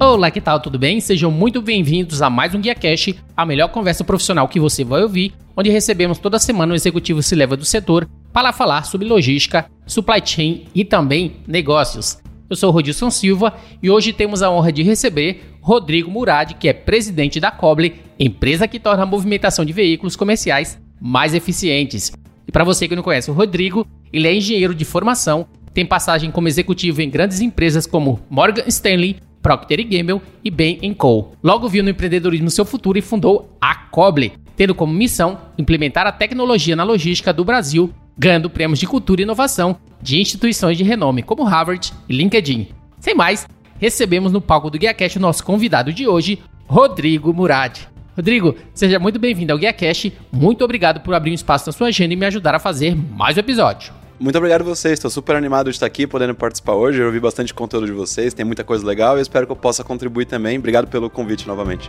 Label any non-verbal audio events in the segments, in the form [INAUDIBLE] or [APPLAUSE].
Olá, que tal? Tudo bem? Sejam muito bem-vindos a mais um Guia Cash, a melhor conversa profissional que você vai ouvir, onde recebemos toda semana um executivo se leva do setor para falar sobre logística, supply chain e também negócios. Eu sou o Rodilson Silva e hoje temos a honra de receber Rodrigo Murad, que é presidente da Coble, empresa que torna a movimentação de veículos comerciais mais eficientes. E para você que não conhece o Rodrigo, ele é engenheiro de formação, tem passagem como executivo em grandes empresas como Morgan Stanley, Procter Gamble e Bain Co. Logo viu no empreendedorismo seu futuro e fundou a Coble, tendo como missão implementar a tecnologia na logística do Brasil, ganhando prêmios de cultura e inovação de instituições de renome como Harvard e LinkedIn. Sem mais, recebemos no palco do GuiaCast o nosso convidado de hoje, Rodrigo Murad. Rodrigo, seja muito bem-vindo ao GuiaCast. Muito obrigado por abrir um espaço na sua agenda e me ajudar a fazer mais um episódio. Muito obrigado a vocês, estou super animado de estar aqui, podendo participar hoje. Eu ouvi bastante conteúdo de vocês, tem muita coisa legal e espero que eu possa contribuir também. Obrigado pelo convite novamente.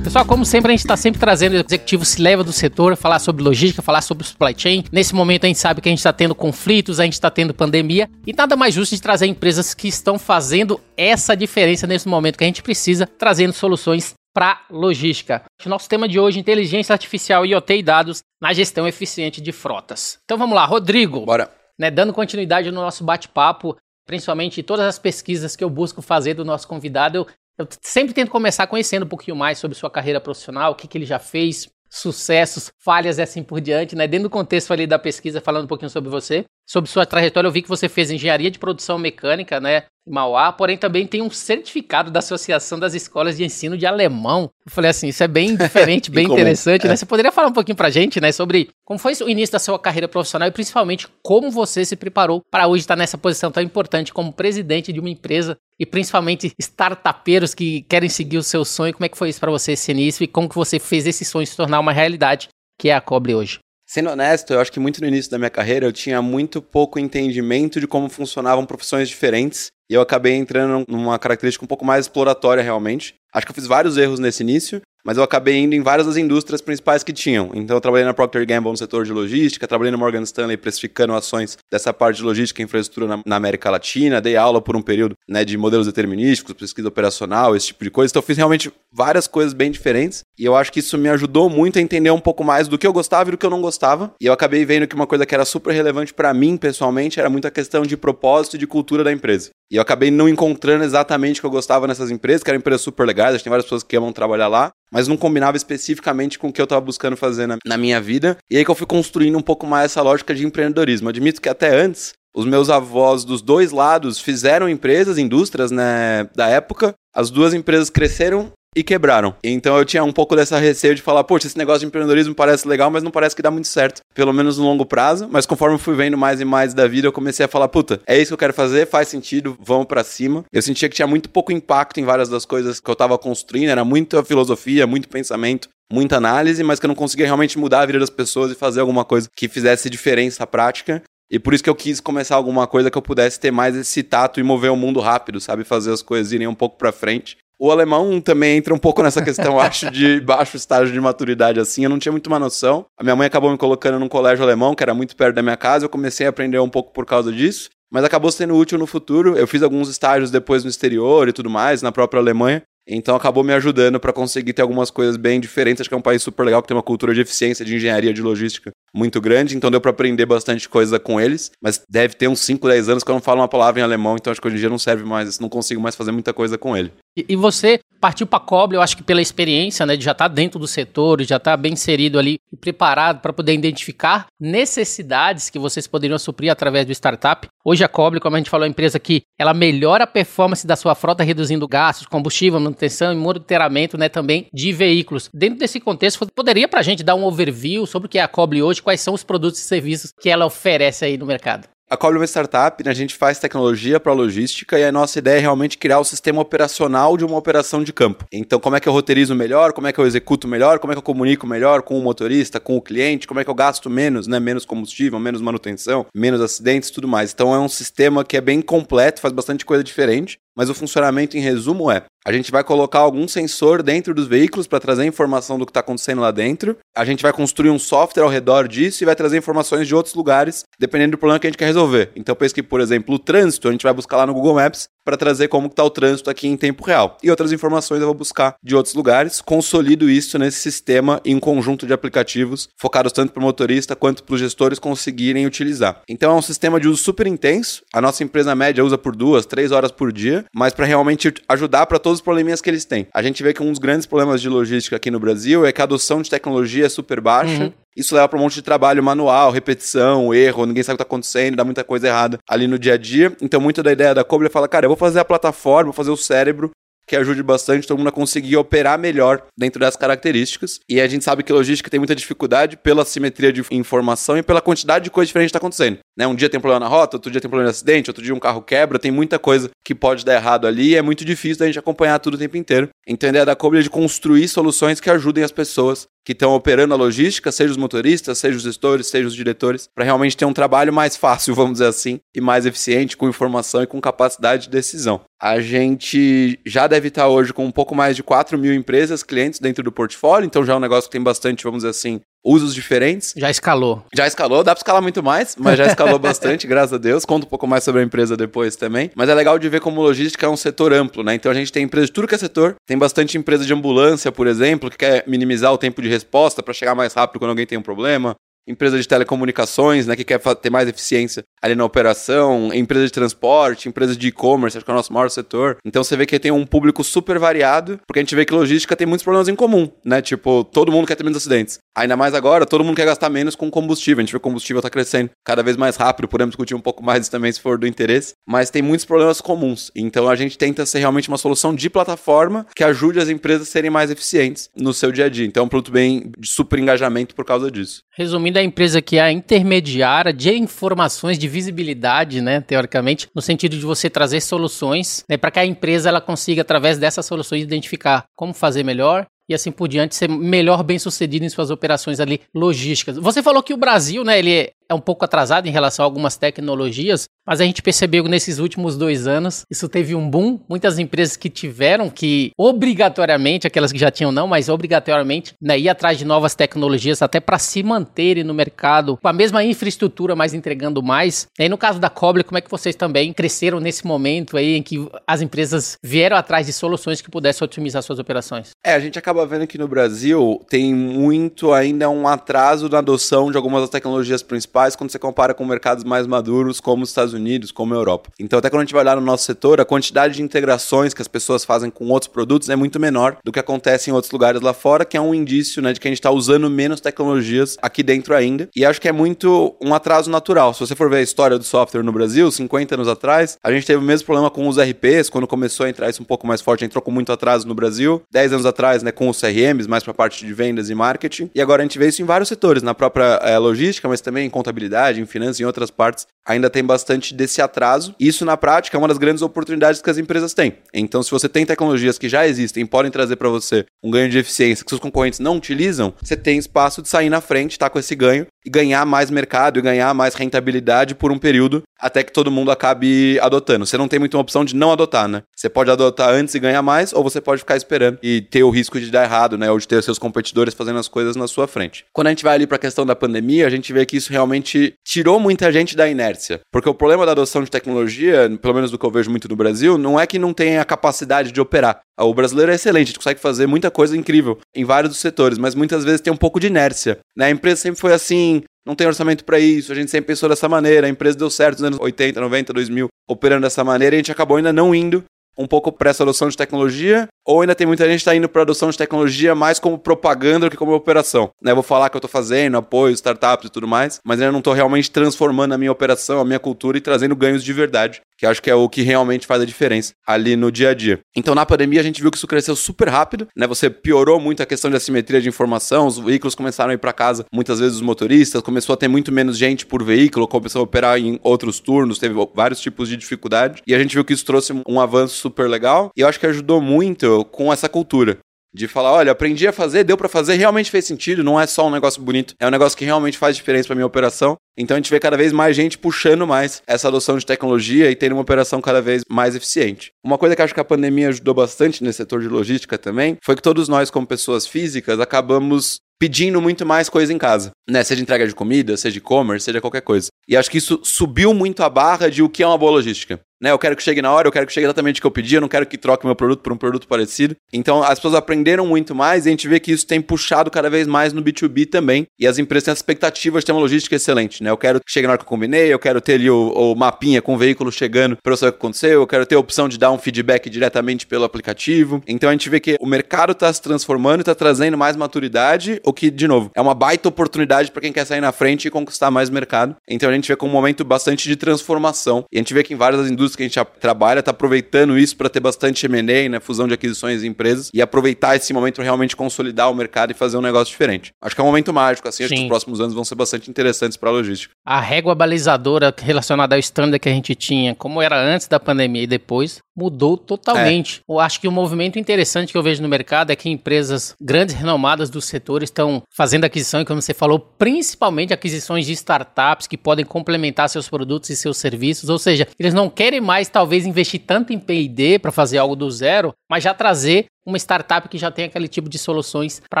Pessoal, como sempre, a gente está sempre trazendo o executivo se leva do setor, falar sobre logística, falar sobre supply chain. Nesse momento a gente sabe que a gente está tendo conflitos, a gente está tendo pandemia e nada mais justo de trazer empresas que estão fazendo essa diferença nesse momento que a gente precisa, trazendo soluções para logística. O nosso tema de hoje, inteligência artificial, IoT e dados na gestão eficiente de frotas. Então vamos lá, Rodrigo. Bora. Né, dando continuidade no nosso bate-papo, principalmente todas as pesquisas que eu busco fazer do nosso convidado, eu eu sempre tento começar conhecendo um pouquinho mais sobre sua carreira profissional, o que, que ele já fez, sucessos, falhas e assim por diante, né? Dentro do contexto ali da pesquisa, falando um pouquinho sobre você, sobre sua trajetória, eu vi que você fez engenharia de produção mecânica, né? Mauá, porém também tem um certificado da Associação das Escolas de Ensino de Alemão. Eu falei assim, isso é bem [LAUGHS] diferente, bem interessante, né? É. Você poderia falar um pouquinho pra gente, né, sobre como foi o início da sua carreira profissional e principalmente como você se preparou para hoje estar nessa posição tão importante como presidente de uma empresa e principalmente startupeiros que querem seguir o seu sonho. Como é que foi isso para você esse início e como que você fez esse sonho se tornar uma realidade que é a Cobre hoje? Sendo honesto, eu acho que muito no início da minha carreira eu tinha muito pouco entendimento de como funcionavam profissões diferentes e eu acabei entrando numa característica um pouco mais exploratória realmente. Acho que eu fiz vários erros nesse início, mas eu acabei indo em várias das indústrias principais que tinham. Então eu trabalhei na Procter Gamble no setor de logística, trabalhei na Morgan Stanley precificando ações dessa parte de logística e infraestrutura na, na, América Latina, dei aula por um período né, de modelos determinísticos, pesquisa operacional, esse tipo de coisa. Então eu fiz realmente várias coisas bem diferentes e eu acho que isso me ajudou muito a entender um pouco mais do que eu gostava e do que eu não gostava. E eu acabei vendo que uma coisa que era super relevante para mim pessoalmente era muito a questão de propósito e de cultura da empresa. E eu acabei não encontrando exatamente o que eu gostava nessas empresas, que eram empresas super legais, tem várias pessoas que amam trabalhar lá, mas não combinava especificamente com o que eu estava buscando fazer na, na minha vida. E aí que eu fui construindo um pouco mais essa lógica de empreendedorismo. admito que até antes, os meus avós dos dois lados fizeram empresas, indústrias, né, da época. As duas empresas cresceram e quebraram. Então eu tinha um pouco dessa receio de falar, poxa, esse negócio de empreendedorismo parece legal, mas não parece que dá muito certo, pelo menos no longo prazo. Mas conforme eu fui vendo mais e mais da vida, eu comecei a falar, puta, é isso que eu quero fazer, faz sentido, vamos para cima. Eu sentia que tinha muito pouco impacto em várias das coisas que eu tava construindo, era muita filosofia, muito pensamento, muita análise, mas que eu não conseguia realmente mudar a vida das pessoas e fazer alguma coisa que fizesse diferença prática. E por isso que eu quis começar alguma coisa que eu pudesse ter mais esse tato e mover o mundo rápido, sabe? Fazer as coisas irem um pouco para frente. O alemão também entra um pouco nessa questão, [LAUGHS] acho, de baixo estágio de maturidade assim. Eu não tinha muito uma noção. A minha mãe acabou me colocando num colégio alemão, que era muito perto da minha casa. Eu comecei a aprender um pouco por causa disso. Mas acabou sendo útil no futuro. Eu fiz alguns estágios depois no exterior e tudo mais, na própria Alemanha. Então acabou me ajudando para conseguir ter algumas coisas bem diferentes. Acho que é um país super legal que tem uma cultura de eficiência, de engenharia, de logística muito grande. Então deu para aprender bastante coisa com eles. Mas deve ter uns 5, 10 anos que eu não falo uma palavra em alemão. Então acho que hoje em dia não serve mais. Não consigo mais fazer muita coisa com ele. E, e você partiu para a Coble, eu acho que pela experiência, né, de já estar tá dentro do setor, já estar tá bem inserido ali e preparado para poder identificar necessidades que vocês poderiam suprir através do startup. Hoje a Coble, como a gente falou, é uma empresa que ela melhora a performance da sua frota, reduzindo gastos, combustível, manutenção e monitoramento, né, também de veículos. Dentro desse contexto, poderia para a gente dar um overview sobre o que é a Coble hoje, quais são os produtos e serviços que ela oferece aí no mercado? A Coble é uma startup, né? a gente faz tecnologia para logística e a nossa ideia é realmente criar o sistema operacional de uma operação de campo. Então, como é que eu roteirizo melhor, como é que eu executo melhor, como é que eu comunico melhor com o motorista, com o cliente, como é que eu gasto menos, né? Menos combustível, menos manutenção, menos acidentes, tudo mais. Então, é um sistema que é bem completo, faz bastante coisa diferente mas o funcionamento em resumo é: a gente vai colocar algum sensor dentro dos veículos para trazer informação do que está acontecendo lá dentro. A gente vai construir um software ao redor disso e vai trazer informações de outros lugares, dependendo do problema que a gente quer resolver. Então, pense que, por exemplo, o trânsito, a gente vai buscar lá no Google Maps para trazer como está o trânsito aqui em tempo real. E outras informações eu vou buscar de outros lugares, consolido isso nesse sistema em um conjunto de aplicativos focados tanto para o motorista quanto para os gestores conseguirem utilizar. Então é um sistema de uso super intenso. A nossa empresa média usa por duas, três horas por dia, mas para realmente ajudar para todos os probleminhas que eles têm. A gente vê que um dos grandes problemas de logística aqui no Brasil é que a adoção de tecnologia é super baixa. Uhum. Isso leva para um monte de trabalho manual, repetição, erro, ninguém sabe o que está acontecendo, dá muita coisa errada ali no dia a dia. Então, muito da ideia da Cobra é falar, cara, eu vou fazer a plataforma, vou fazer o cérebro que ajude bastante todo mundo a conseguir operar melhor dentro das características. E a gente sabe que logística tem muita dificuldade pela simetria de informação e pela quantidade de coisas diferentes que está acontecendo. Né? Um dia tem problema na rota, outro dia tem problema de acidente, outro dia um carro quebra, tem muita coisa que pode dar errado ali e é muito difícil da gente acompanhar tudo o tempo inteiro. Então a ideia da Cobra é de construir soluções que ajudem as pessoas que estão operando a logística, seja os motoristas, seja os gestores, seja os diretores, para realmente ter um trabalho mais fácil, [LAUGHS] vamos dizer assim, e mais eficiente, com informação e com capacidade de decisão. A gente já deve estar hoje com um pouco mais de 4 mil empresas, clientes dentro do portfólio, então já é um negócio que tem bastante, vamos dizer assim, usos diferentes. Já escalou. Já escalou, dá para escalar muito mais, mas já escalou [LAUGHS] bastante, graças a Deus. Conta um pouco mais sobre a empresa depois também. Mas é legal de ver como logística é um setor amplo, né? Então a gente tem empresa de tudo que é setor. Tem bastante empresa de ambulância, por exemplo, que quer minimizar o tempo de resposta para chegar mais rápido quando alguém tem um problema empresa de telecomunicações, né, que quer ter mais eficiência ali na operação, empresa de transporte, empresa de e-commerce, acho que é o nosso maior setor. Então você vê que tem um público super variado, porque a gente vê que logística tem muitos problemas em comum, né? Tipo, todo mundo quer ter menos acidentes. Ainda mais agora, todo mundo quer gastar menos com combustível. A gente vê que o combustível tá crescendo cada vez mais rápido, podemos discutir um pouco mais também se for do interesse, mas tem muitos problemas comuns. Então a gente tenta ser realmente uma solução de plataforma que ajude as empresas a serem mais eficientes no seu dia a dia. Então é um produto bem de super engajamento por causa disso. Resumindo, a empresa que é a intermediária de informações de visibilidade, né, teoricamente, no sentido de você trazer soluções, né, para que a empresa ela consiga através dessas soluções identificar como fazer melhor e assim por diante ser melhor bem sucedido em suas operações ali logísticas. Você falou que o Brasil, né, ele é um pouco atrasado em relação a algumas tecnologias, mas a gente percebeu que nesses últimos dois anos isso teve um boom. Muitas empresas que tiveram que, obrigatoriamente, aquelas que já tinham não, mas obrigatoriamente, né, ir atrás de novas tecnologias até para se manterem no mercado com a mesma infraestrutura, mas entregando mais. E aí, no caso da Coble, como é que vocês também cresceram nesse momento aí em que as empresas vieram atrás de soluções que pudessem otimizar suas operações? É, a gente acaba vendo que no Brasil tem muito ainda um atraso na adoção de algumas das tecnologias principais quando você compara com mercados mais maduros como os Estados Unidos, como a Europa. Então, até quando a gente vai olhar no nosso setor, a quantidade de integrações que as pessoas fazem com outros produtos é muito menor do que acontece em outros lugares lá fora, que é um indício né, de que a gente está usando menos tecnologias aqui dentro ainda. E acho que é muito um atraso natural. Se você for ver a história do software no Brasil, 50 anos atrás, a gente teve o mesmo problema com os RPs, quando começou a entrar isso um pouco mais forte, entrou com muito atraso no Brasil. 10 anos atrás, né, com os CRMs, mais para a parte de vendas e marketing. E agora a gente vê isso em vários setores, na própria é, logística, mas também em contabilidade, em finanças, em outras partes, ainda tem bastante desse atraso. Isso, na prática, é uma das grandes oportunidades que as empresas têm. Então, se você tem tecnologias que já existem podem trazer para você um ganho de eficiência que seus concorrentes não utilizam, você tem espaço de sair na frente, tá com esse ganho e ganhar mais mercado e ganhar mais rentabilidade por um período até que todo mundo acabe adotando. Você não tem muita opção de não adotar, né? Você pode adotar antes e ganhar mais, ou você pode ficar esperando e ter o risco de dar errado, né? Ou de ter seus competidores fazendo as coisas na sua frente. Quando a gente vai ali para a questão da pandemia, a gente vê que isso realmente tirou muita gente da inércia. Porque o problema da adoção de tecnologia, pelo menos do que eu vejo muito no Brasil, não é que não tem a capacidade de operar. O brasileiro é excelente, a gente consegue fazer muita coisa incrível em vários dos setores, mas muitas vezes tem um pouco de inércia. Né? A empresa sempre foi assim, não tem orçamento para isso, a gente sempre pensou dessa maneira, a empresa deu certo nos anos 80, 90, 2000, operando dessa maneira, e a gente acabou ainda não indo um pouco para essa adoção de tecnologia, ou ainda tem muita gente que está indo para adoção de tecnologia mais como propaganda do que como operação. Né? Vou falar que eu estou fazendo, apoio, startups e tudo mais, mas ainda não estou realmente transformando a minha operação, a minha cultura e trazendo ganhos de verdade, que acho que é o que realmente faz a diferença ali no dia a dia. Então, na pandemia, a gente viu que isso cresceu super rápido, né? Você piorou muito a questão de assimetria de informação, os veículos começaram a ir para casa, muitas vezes os motoristas, começou a ter muito menos gente por veículo, começou a operar em outros turnos, teve vários tipos de dificuldade, e a gente viu que isso trouxe um avanço super legal, e eu acho que ajudou muito com essa cultura. De falar, olha, aprendi a fazer, deu para fazer, realmente fez sentido, não é só um negócio bonito, é um negócio que realmente faz diferença para minha operação. Então a gente vê cada vez mais gente puxando mais essa adoção de tecnologia e tendo uma operação cada vez mais eficiente. Uma coisa que acho que a pandemia ajudou bastante nesse setor de logística também foi que todos nós, como pessoas físicas, acabamos pedindo muito mais coisa em casa, né? Seja entrega de comida, seja e-commerce, seja qualquer coisa. E acho que isso subiu muito a barra de o que é uma boa logística. Né, eu quero que chegue na hora, eu quero que chegue exatamente o que eu pedi, eu não quero que troque meu produto por um produto parecido. Então as pessoas aprenderam muito mais e a gente vê que isso tem puxado cada vez mais no B2B também. E as empresas têm expectativas de ter uma logística excelente, né? Eu quero que chegue na hora que eu combinei, eu quero ter ali o, o mapinha com o veículo chegando para eu saber o que aconteceu, eu quero ter a opção de dar um feedback diretamente pelo aplicativo. Então a gente vê que o mercado está se transformando e está trazendo mais maturidade, o que, de novo, é uma baita oportunidade para quem quer sair na frente e conquistar mais mercado. Então a gente vê com um momento bastante de transformação. E a gente vê que em várias indústrias que a gente trabalha está aproveitando isso para ter bastante M&A, né, fusão de aquisições em empresas, e aproveitar esse momento para realmente consolidar o mercado e fazer um negócio diferente. Acho que é um momento mágico, assim, acho que os próximos anos vão ser bastante interessantes para a logística. A régua balizadora relacionada ao standard que a gente tinha, como era antes da pandemia e depois, mudou totalmente. É. Eu acho que o um movimento interessante que eu vejo no mercado é que empresas grandes, renomadas do setor estão fazendo aquisição, e como você falou, principalmente aquisições de startups que podem complementar seus produtos e seus serviços, ou seja, eles não querem mais talvez investir tanto em P&D para fazer algo do zero, mas já trazer uma startup que já tem aquele tipo de soluções para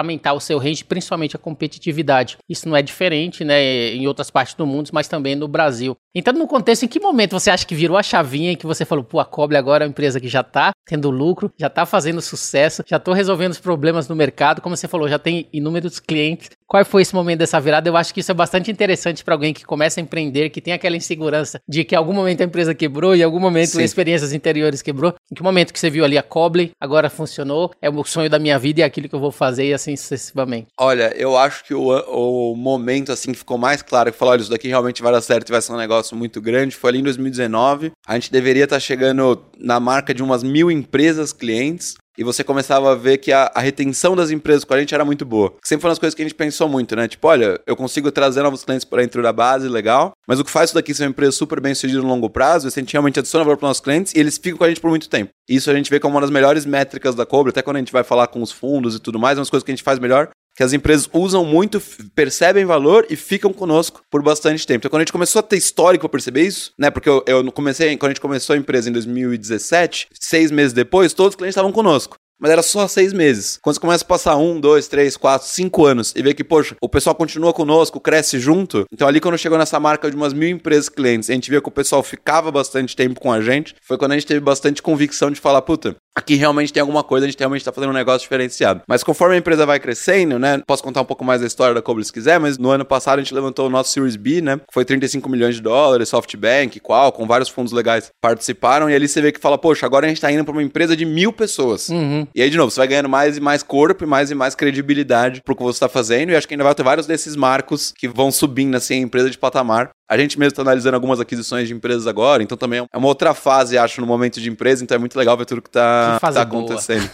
aumentar o seu range, principalmente a competitividade. Isso não é diferente, né, em outras partes do mundo, mas também no Brasil. Então, no contexto, em que momento você acha que virou a chavinha e que você falou, pô, a Coble agora é uma empresa que já está tendo lucro, já está fazendo sucesso, já estou resolvendo os problemas no mercado, como você falou, já tem inúmeros clientes. Qual foi esse momento dessa virada? Eu acho que isso é bastante interessante para alguém que começa a empreender, que tem aquela insegurança de que em algum momento a empresa quebrou e em algum momento Sim. experiências interiores quebrou. Em que momento que você viu ali a Coble, agora funcionou, é o sonho da minha vida e é aquilo que eu vou fazer e assim sucessivamente? Olha, eu acho que o, o momento assim que ficou mais claro, que falou, olha, isso daqui realmente vai dar certo e vai ser um negócio muito grande, foi ali em 2019. A gente deveria estar tá chegando na marca de umas mil empresas clientes e você começava a ver que a, a, retenção das empresas com a gente era muito boa. Sempre foram as coisas que a gente pensou muito, né? Tipo, olha, eu consigo trazer novos clientes para dentro da base, legal, mas o que faz isso daqui ser uma empresa super bem sucedida no longo prazo é se a gente realmente adiciona valor para nossos clientes e eles ficam com a gente por muito tempo. Isso a gente vê como uma das melhores métricas da Cobra, até quando a gente vai falar com os fundos e tudo mais, é uma das coisas que a gente faz melhor, que as empresas usam muito, percebem valor e ficam conosco por bastante tempo. Então, quando a gente começou a ter histórico para perceber isso, né? Porque eu, eu comecei, quando a gente começou a empresa em 2017, seis meses depois, todos os clientes estavam conosco mas era só seis meses. Quando você começa a passar um, dois, três, quatro, cinco anos e vê que, poxa, o pessoal continua conosco, cresce junto. Então, ali, quando chegou nessa marca de umas mil empresas clientes, a gente via que o pessoal ficava bastante tempo com a gente. Foi quando a gente teve bastante convicção de falar, puta, aqui realmente tem alguma coisa, a gente realmente está fazendo um negócio diferenciado. Mas conforme a empresa vai crescendo, né? Posso contar um pouco mais da história da Cobre se quiser, mas no ano passado a gente levantou o nosso Series B, né? Foi 35 milhões de dólares, SoftBank, qual, com vários fundos legais participaram. E ali você vê que fala, poxa, agora a gente está indo para uma empresa de mil pessoas. Uhum. E aí, de novo, você vai ganhando mais e mais corpo e mais e mais credibilidade pro que você está fazendo. E acho que ainda vai ter vários desses marcos que vão subindo assim a empresa de patamar. A gente mesmo está analisando algumas aquisições de empresas agora, então também é uma outra fase, acho, no momento de empresa, então é muito legal ver tudo que está tá acontecendo.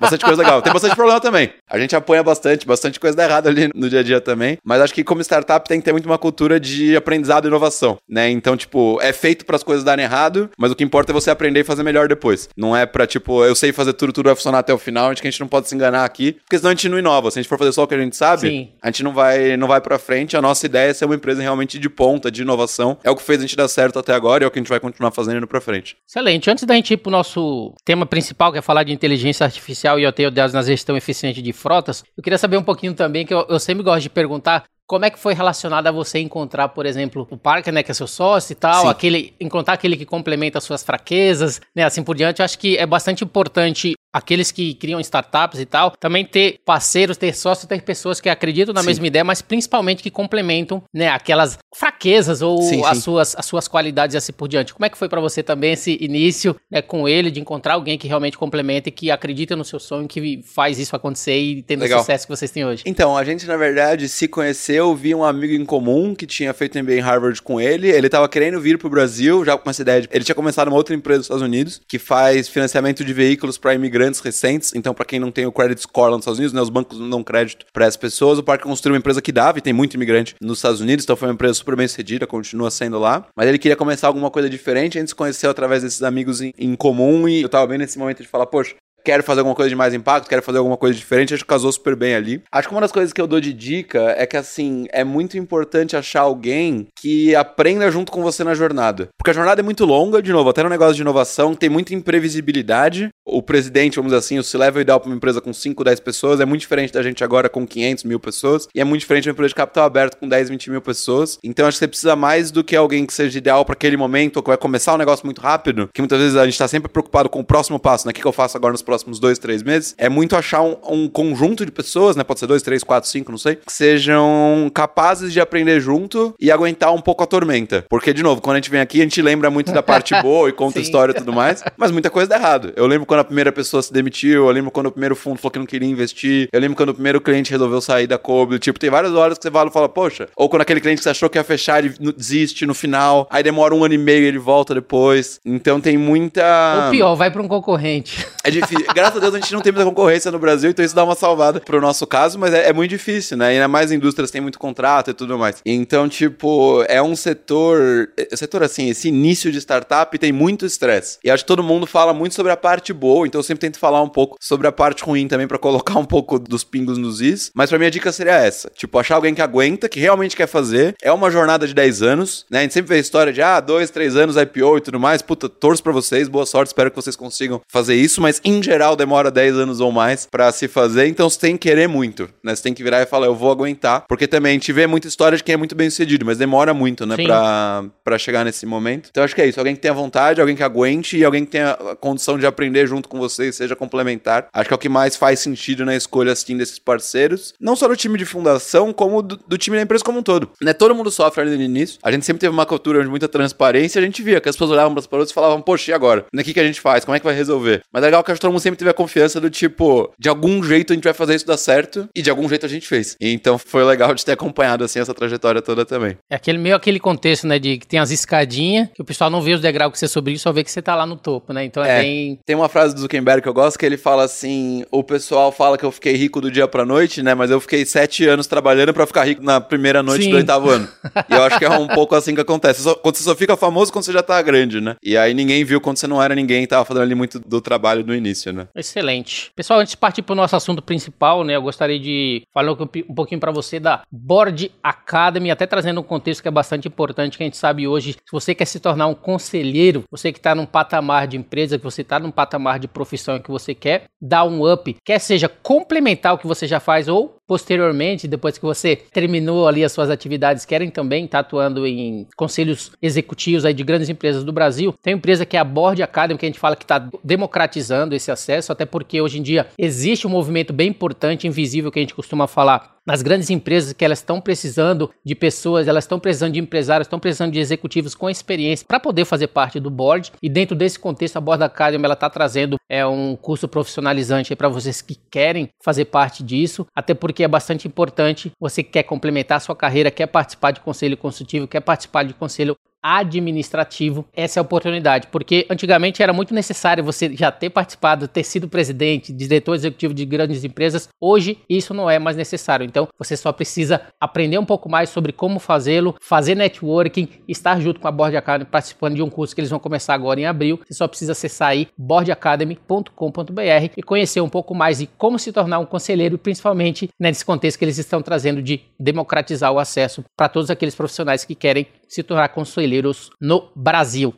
bastante coisa legal. Tem bastante problema também. A gente apoia bastante, bastante coisa dá errada ali no dia a dia também, mas acho que como startup tem que ter muito uma cultura de aprendizado e inovação, né? Então, tipo, é feito para as coisas darem errado, mas o que importa é você aprender e fazer melhor depois. Não é para tipo, eu sei fazer tudo, tudo vai funcionar até o final, acho que a gente não pode se enganar aqui, porque senão a gente não inova. Se a gente for fazer só o que a gente sabe, Sim. a gente não vai, não vai para frente. A nossa ideia é ser uma empresa realmente de ponta, de de inovação. É o que fez a gente dar certo até agora e é o que a gente vai continuar fazendo indo pra frente. Excelente. Antes da gente ir pro nosso tema principal, que é falar de inteligência artificial e dados na gestão eficiente de frotas, eu queria saber um pouquinho também, que eu, eu sempre gosto de perguntar como é que foi relacionado a você encontrar, por exemplo, o Parker, né, que é seu sócio e tal, Sim. aquele encontrar aquele que complementa as suas fraquezas, né, assim por diante. Eu acho que é bastante importante aqueles que criam startups e tal, também ter parceiros, ter sócios, ter pessoas que acreditam na Sim. mesma ideia, mas principalmente que complementam, né, aquelas fraquezas ou sim, as, sim. Suas, as suas qualidades e assim por diante. Como é que foi para você também esse início né, com ele, de encontrar alguém que realmente complementa e que acredita no seu sonho, que faz isso acontecer e tendo Legal. o sucesso que vocês têm hoje? Então, a gente, na verdade, se conheceu, vi um amigo em comum que tinha feito MBA em Harvard com ele, ele tava querendo vir pro Brasil, já com essa ideia de... Ele tinha começado uma outra empresa nos Estados Unidos, que faz financiamento de veículos para imigrantes recentes, então para quem não tem o credit score lá nos Estados Unidos, né, os bancos não dão crédito para essas pessoas, o Parque construiu uma empresa que dava, e tem muito imigrante nos Estados Unidos, então foi uma empresa super bem sucedida, continua sendo lá. Mas ele queria começar alguma coisa diferente, a gente se conheceu através desses amigos em, em comum e eu tava bem nesse momento de falar, poxa, quero fazer alguma coisa de mais impacto, quero fazer alguma coisa diferente, acho que casou super bem ali. Acho que uma das coisas que eu dou de dica é que, assim, é muito importante achar alguém que aprenda junto com você na jornada. Porque a jornada é muito longa, de novo, até no negócio de inovação, tem muita imprevisibilidade. O presidente, vamos dizer assim, o C-Level ideal para uma empresa com 5, 10 pessoas é muito diferente da gente agora com 500 mil pessoas, e é muito diferente de uma empresa de capital aberto com 10, 20 mil pessoas. Então, acho que você precisa mais do que alguém que seja ideal para aquele momento, ou que vai começar um negócio muito rápido, que muitas vezes a gente está sempre preocupado com o próximo passo, né? O que, que eu faço agora nos próximos dois, três meses, é muito achar um, um, conjunto de pessoas, né? Pode ser dois, três, quatro, cinco, não sei, que sejam capazes de aprender junto e aguentar um pouco a tormenta. Porque, de novo, quando a gente vem aqui, a gente lembra muito da parte [LAUGHS] boa e conta história e tudo mais, mas muita coisa dá errado. Eu lembro quando a primeira pessoa se demitiu, eu lembro quando o primeiro fundo falou que não queria investir, eu lembro quando o primeiro cliente resolveu sair da Kobe. Tipo, tem várias horas que você fala e fala, poxa, ou quando aquele cliente que você achou que ia fechar, ele desiste no final, aí demora um ano e meio e ele volta depois. Então tem muita. Ou pior, vai para um concorrente. É difícil. Graças a Deus a gente não tem muita concorrência no Brasil, então isso dá uma salvada pro nosso caso, mas é, é muito difícil, né? E ainda mais indústrias têm muito contrato e tudo mais. Então, tipo, é um setor. É, setor assim, esse início de startup tem muito estresse. E acho que todo mundo fala muito sobre a parte boa, então eu sempre tento falar um pouco sobre a parte ruim também para colocar um pouco dos pingos nos is. Mas pra mim a dica seria essa: tipo, achar alguém que aguenta, que realmente quer fazer. É uma jornada de 10 anos, né? A gente sempre vê a história de, ah, 2, 3 anos IPO e tudo mais. Puta, torço pra vocês, boa sorte, espero que vocês consigam fazer isso, mas em geral demora 10 anos ou mais para se fazer, então você tem que querer muito, né? Você tem que virar e falar, eu vou aguentar, porque também a gente vê muita história de quem é muito bem sucedido, mas demora muito, né, pra, pra chegar nesse momento. Então acho que é isso, alguém que tenha vontade, alguém que aguente e alguém que tenha a condição de aprender junto com você e seja complementar. Acho que é o que mais faz sentido na escolha, assim, desses parceiros, não só do time de fundação, como do, do time da empresa como um todo. Né? Todo mundo sofre ali no início, a gente sempre teve uma cultura de muita transparência, a gente via que as pessoas olhavam para as e falavam, poxa, e agora? O que, que a gente faz? Como é que vai resolver? Mas é legal que acho que todo mundo sempre teve a confiança do tipo, de algum jeito a gente vai fazer isso dar certo, e de algum jeito a gente fez. Então foi legal de ter acompanhado assim essa trajetória toda também. É aquele meio aquele contexto, né, de que tem as escadinhas, que o pessoal não vê os degraus que você subiu, só vê que você tá lá no topo, né? Então é, é bem Tem uma frase do Zuckerberg que eu gosto que ele fala assim: "O pessoal fala que eu fiquei rico do dia pra noite, né, mas eu fiquei sete anos trabalhando para ficar rico na primeira noite Sim. do oitavo ano". e eu acho que é um pouco assim que acontece. Só, quando você só fica famoso quando você já tá grande, né? E aí ninguém viu quando você não era ninguém, tava fazendo ali muito do trabalho do início, né? Excelente. Pessoal, antes de partir pro nosso assunto principal, né, eu gostaria de falar um pouquinho para você da Board Academy, até trazendo um contexto que é bastante importante, que a gente sabe hoje, se você quer se tornar um conselheiro, você que está num patamar de empresa, que você está num patamar de profissão que você quer dar um up, quer seja complementar o que você já faz ou posteriormente, depois que você terminou ali as suas atividades, querem também estar tá atuando em conselhos executivos aí de grandes empresas do Brasil. Tem uma empresa que é a Board Academy, que a gente fala que está democratizando esse acesso, até porque hoje em dia existe um movimento bem importante, invisível, que a gente costuma falar nas grandes empresas que elas estão precisando de pessoas, elas estão precisando de empresários, estão precisando de executivos com experiência para poder fazer parte do board. E dentro desse contexto, a Board Academy ela está trazendo é um curso profissionalizante para vocês que querem fazer parte disso, até porque é bastante importante. Você quer complementar a sua carreira, quer participar de conselho consultivo, quer participar de conselho administrativo essa é a oportunidade, porque antigamente era muito necessário você já ter participado, ter sido presidente, diretor executivo de grandes empresas. Hoje isso não é mais necessário. Então você só precisa aprender um pouco mais sobre como fazê-lo, fazer networking, estar junto com a Board Academy participando de um curso que eles vão começar agora em abril. Você só precisa acessar aí boardacademy.com.br e conhecer um pouco mais de como se tornar um conselheiro, principalmente nesse contexto que eles estão trazendo de democratizar o acesso para todos aqueles profissionais que querem se tornar conselheiros no Brasil.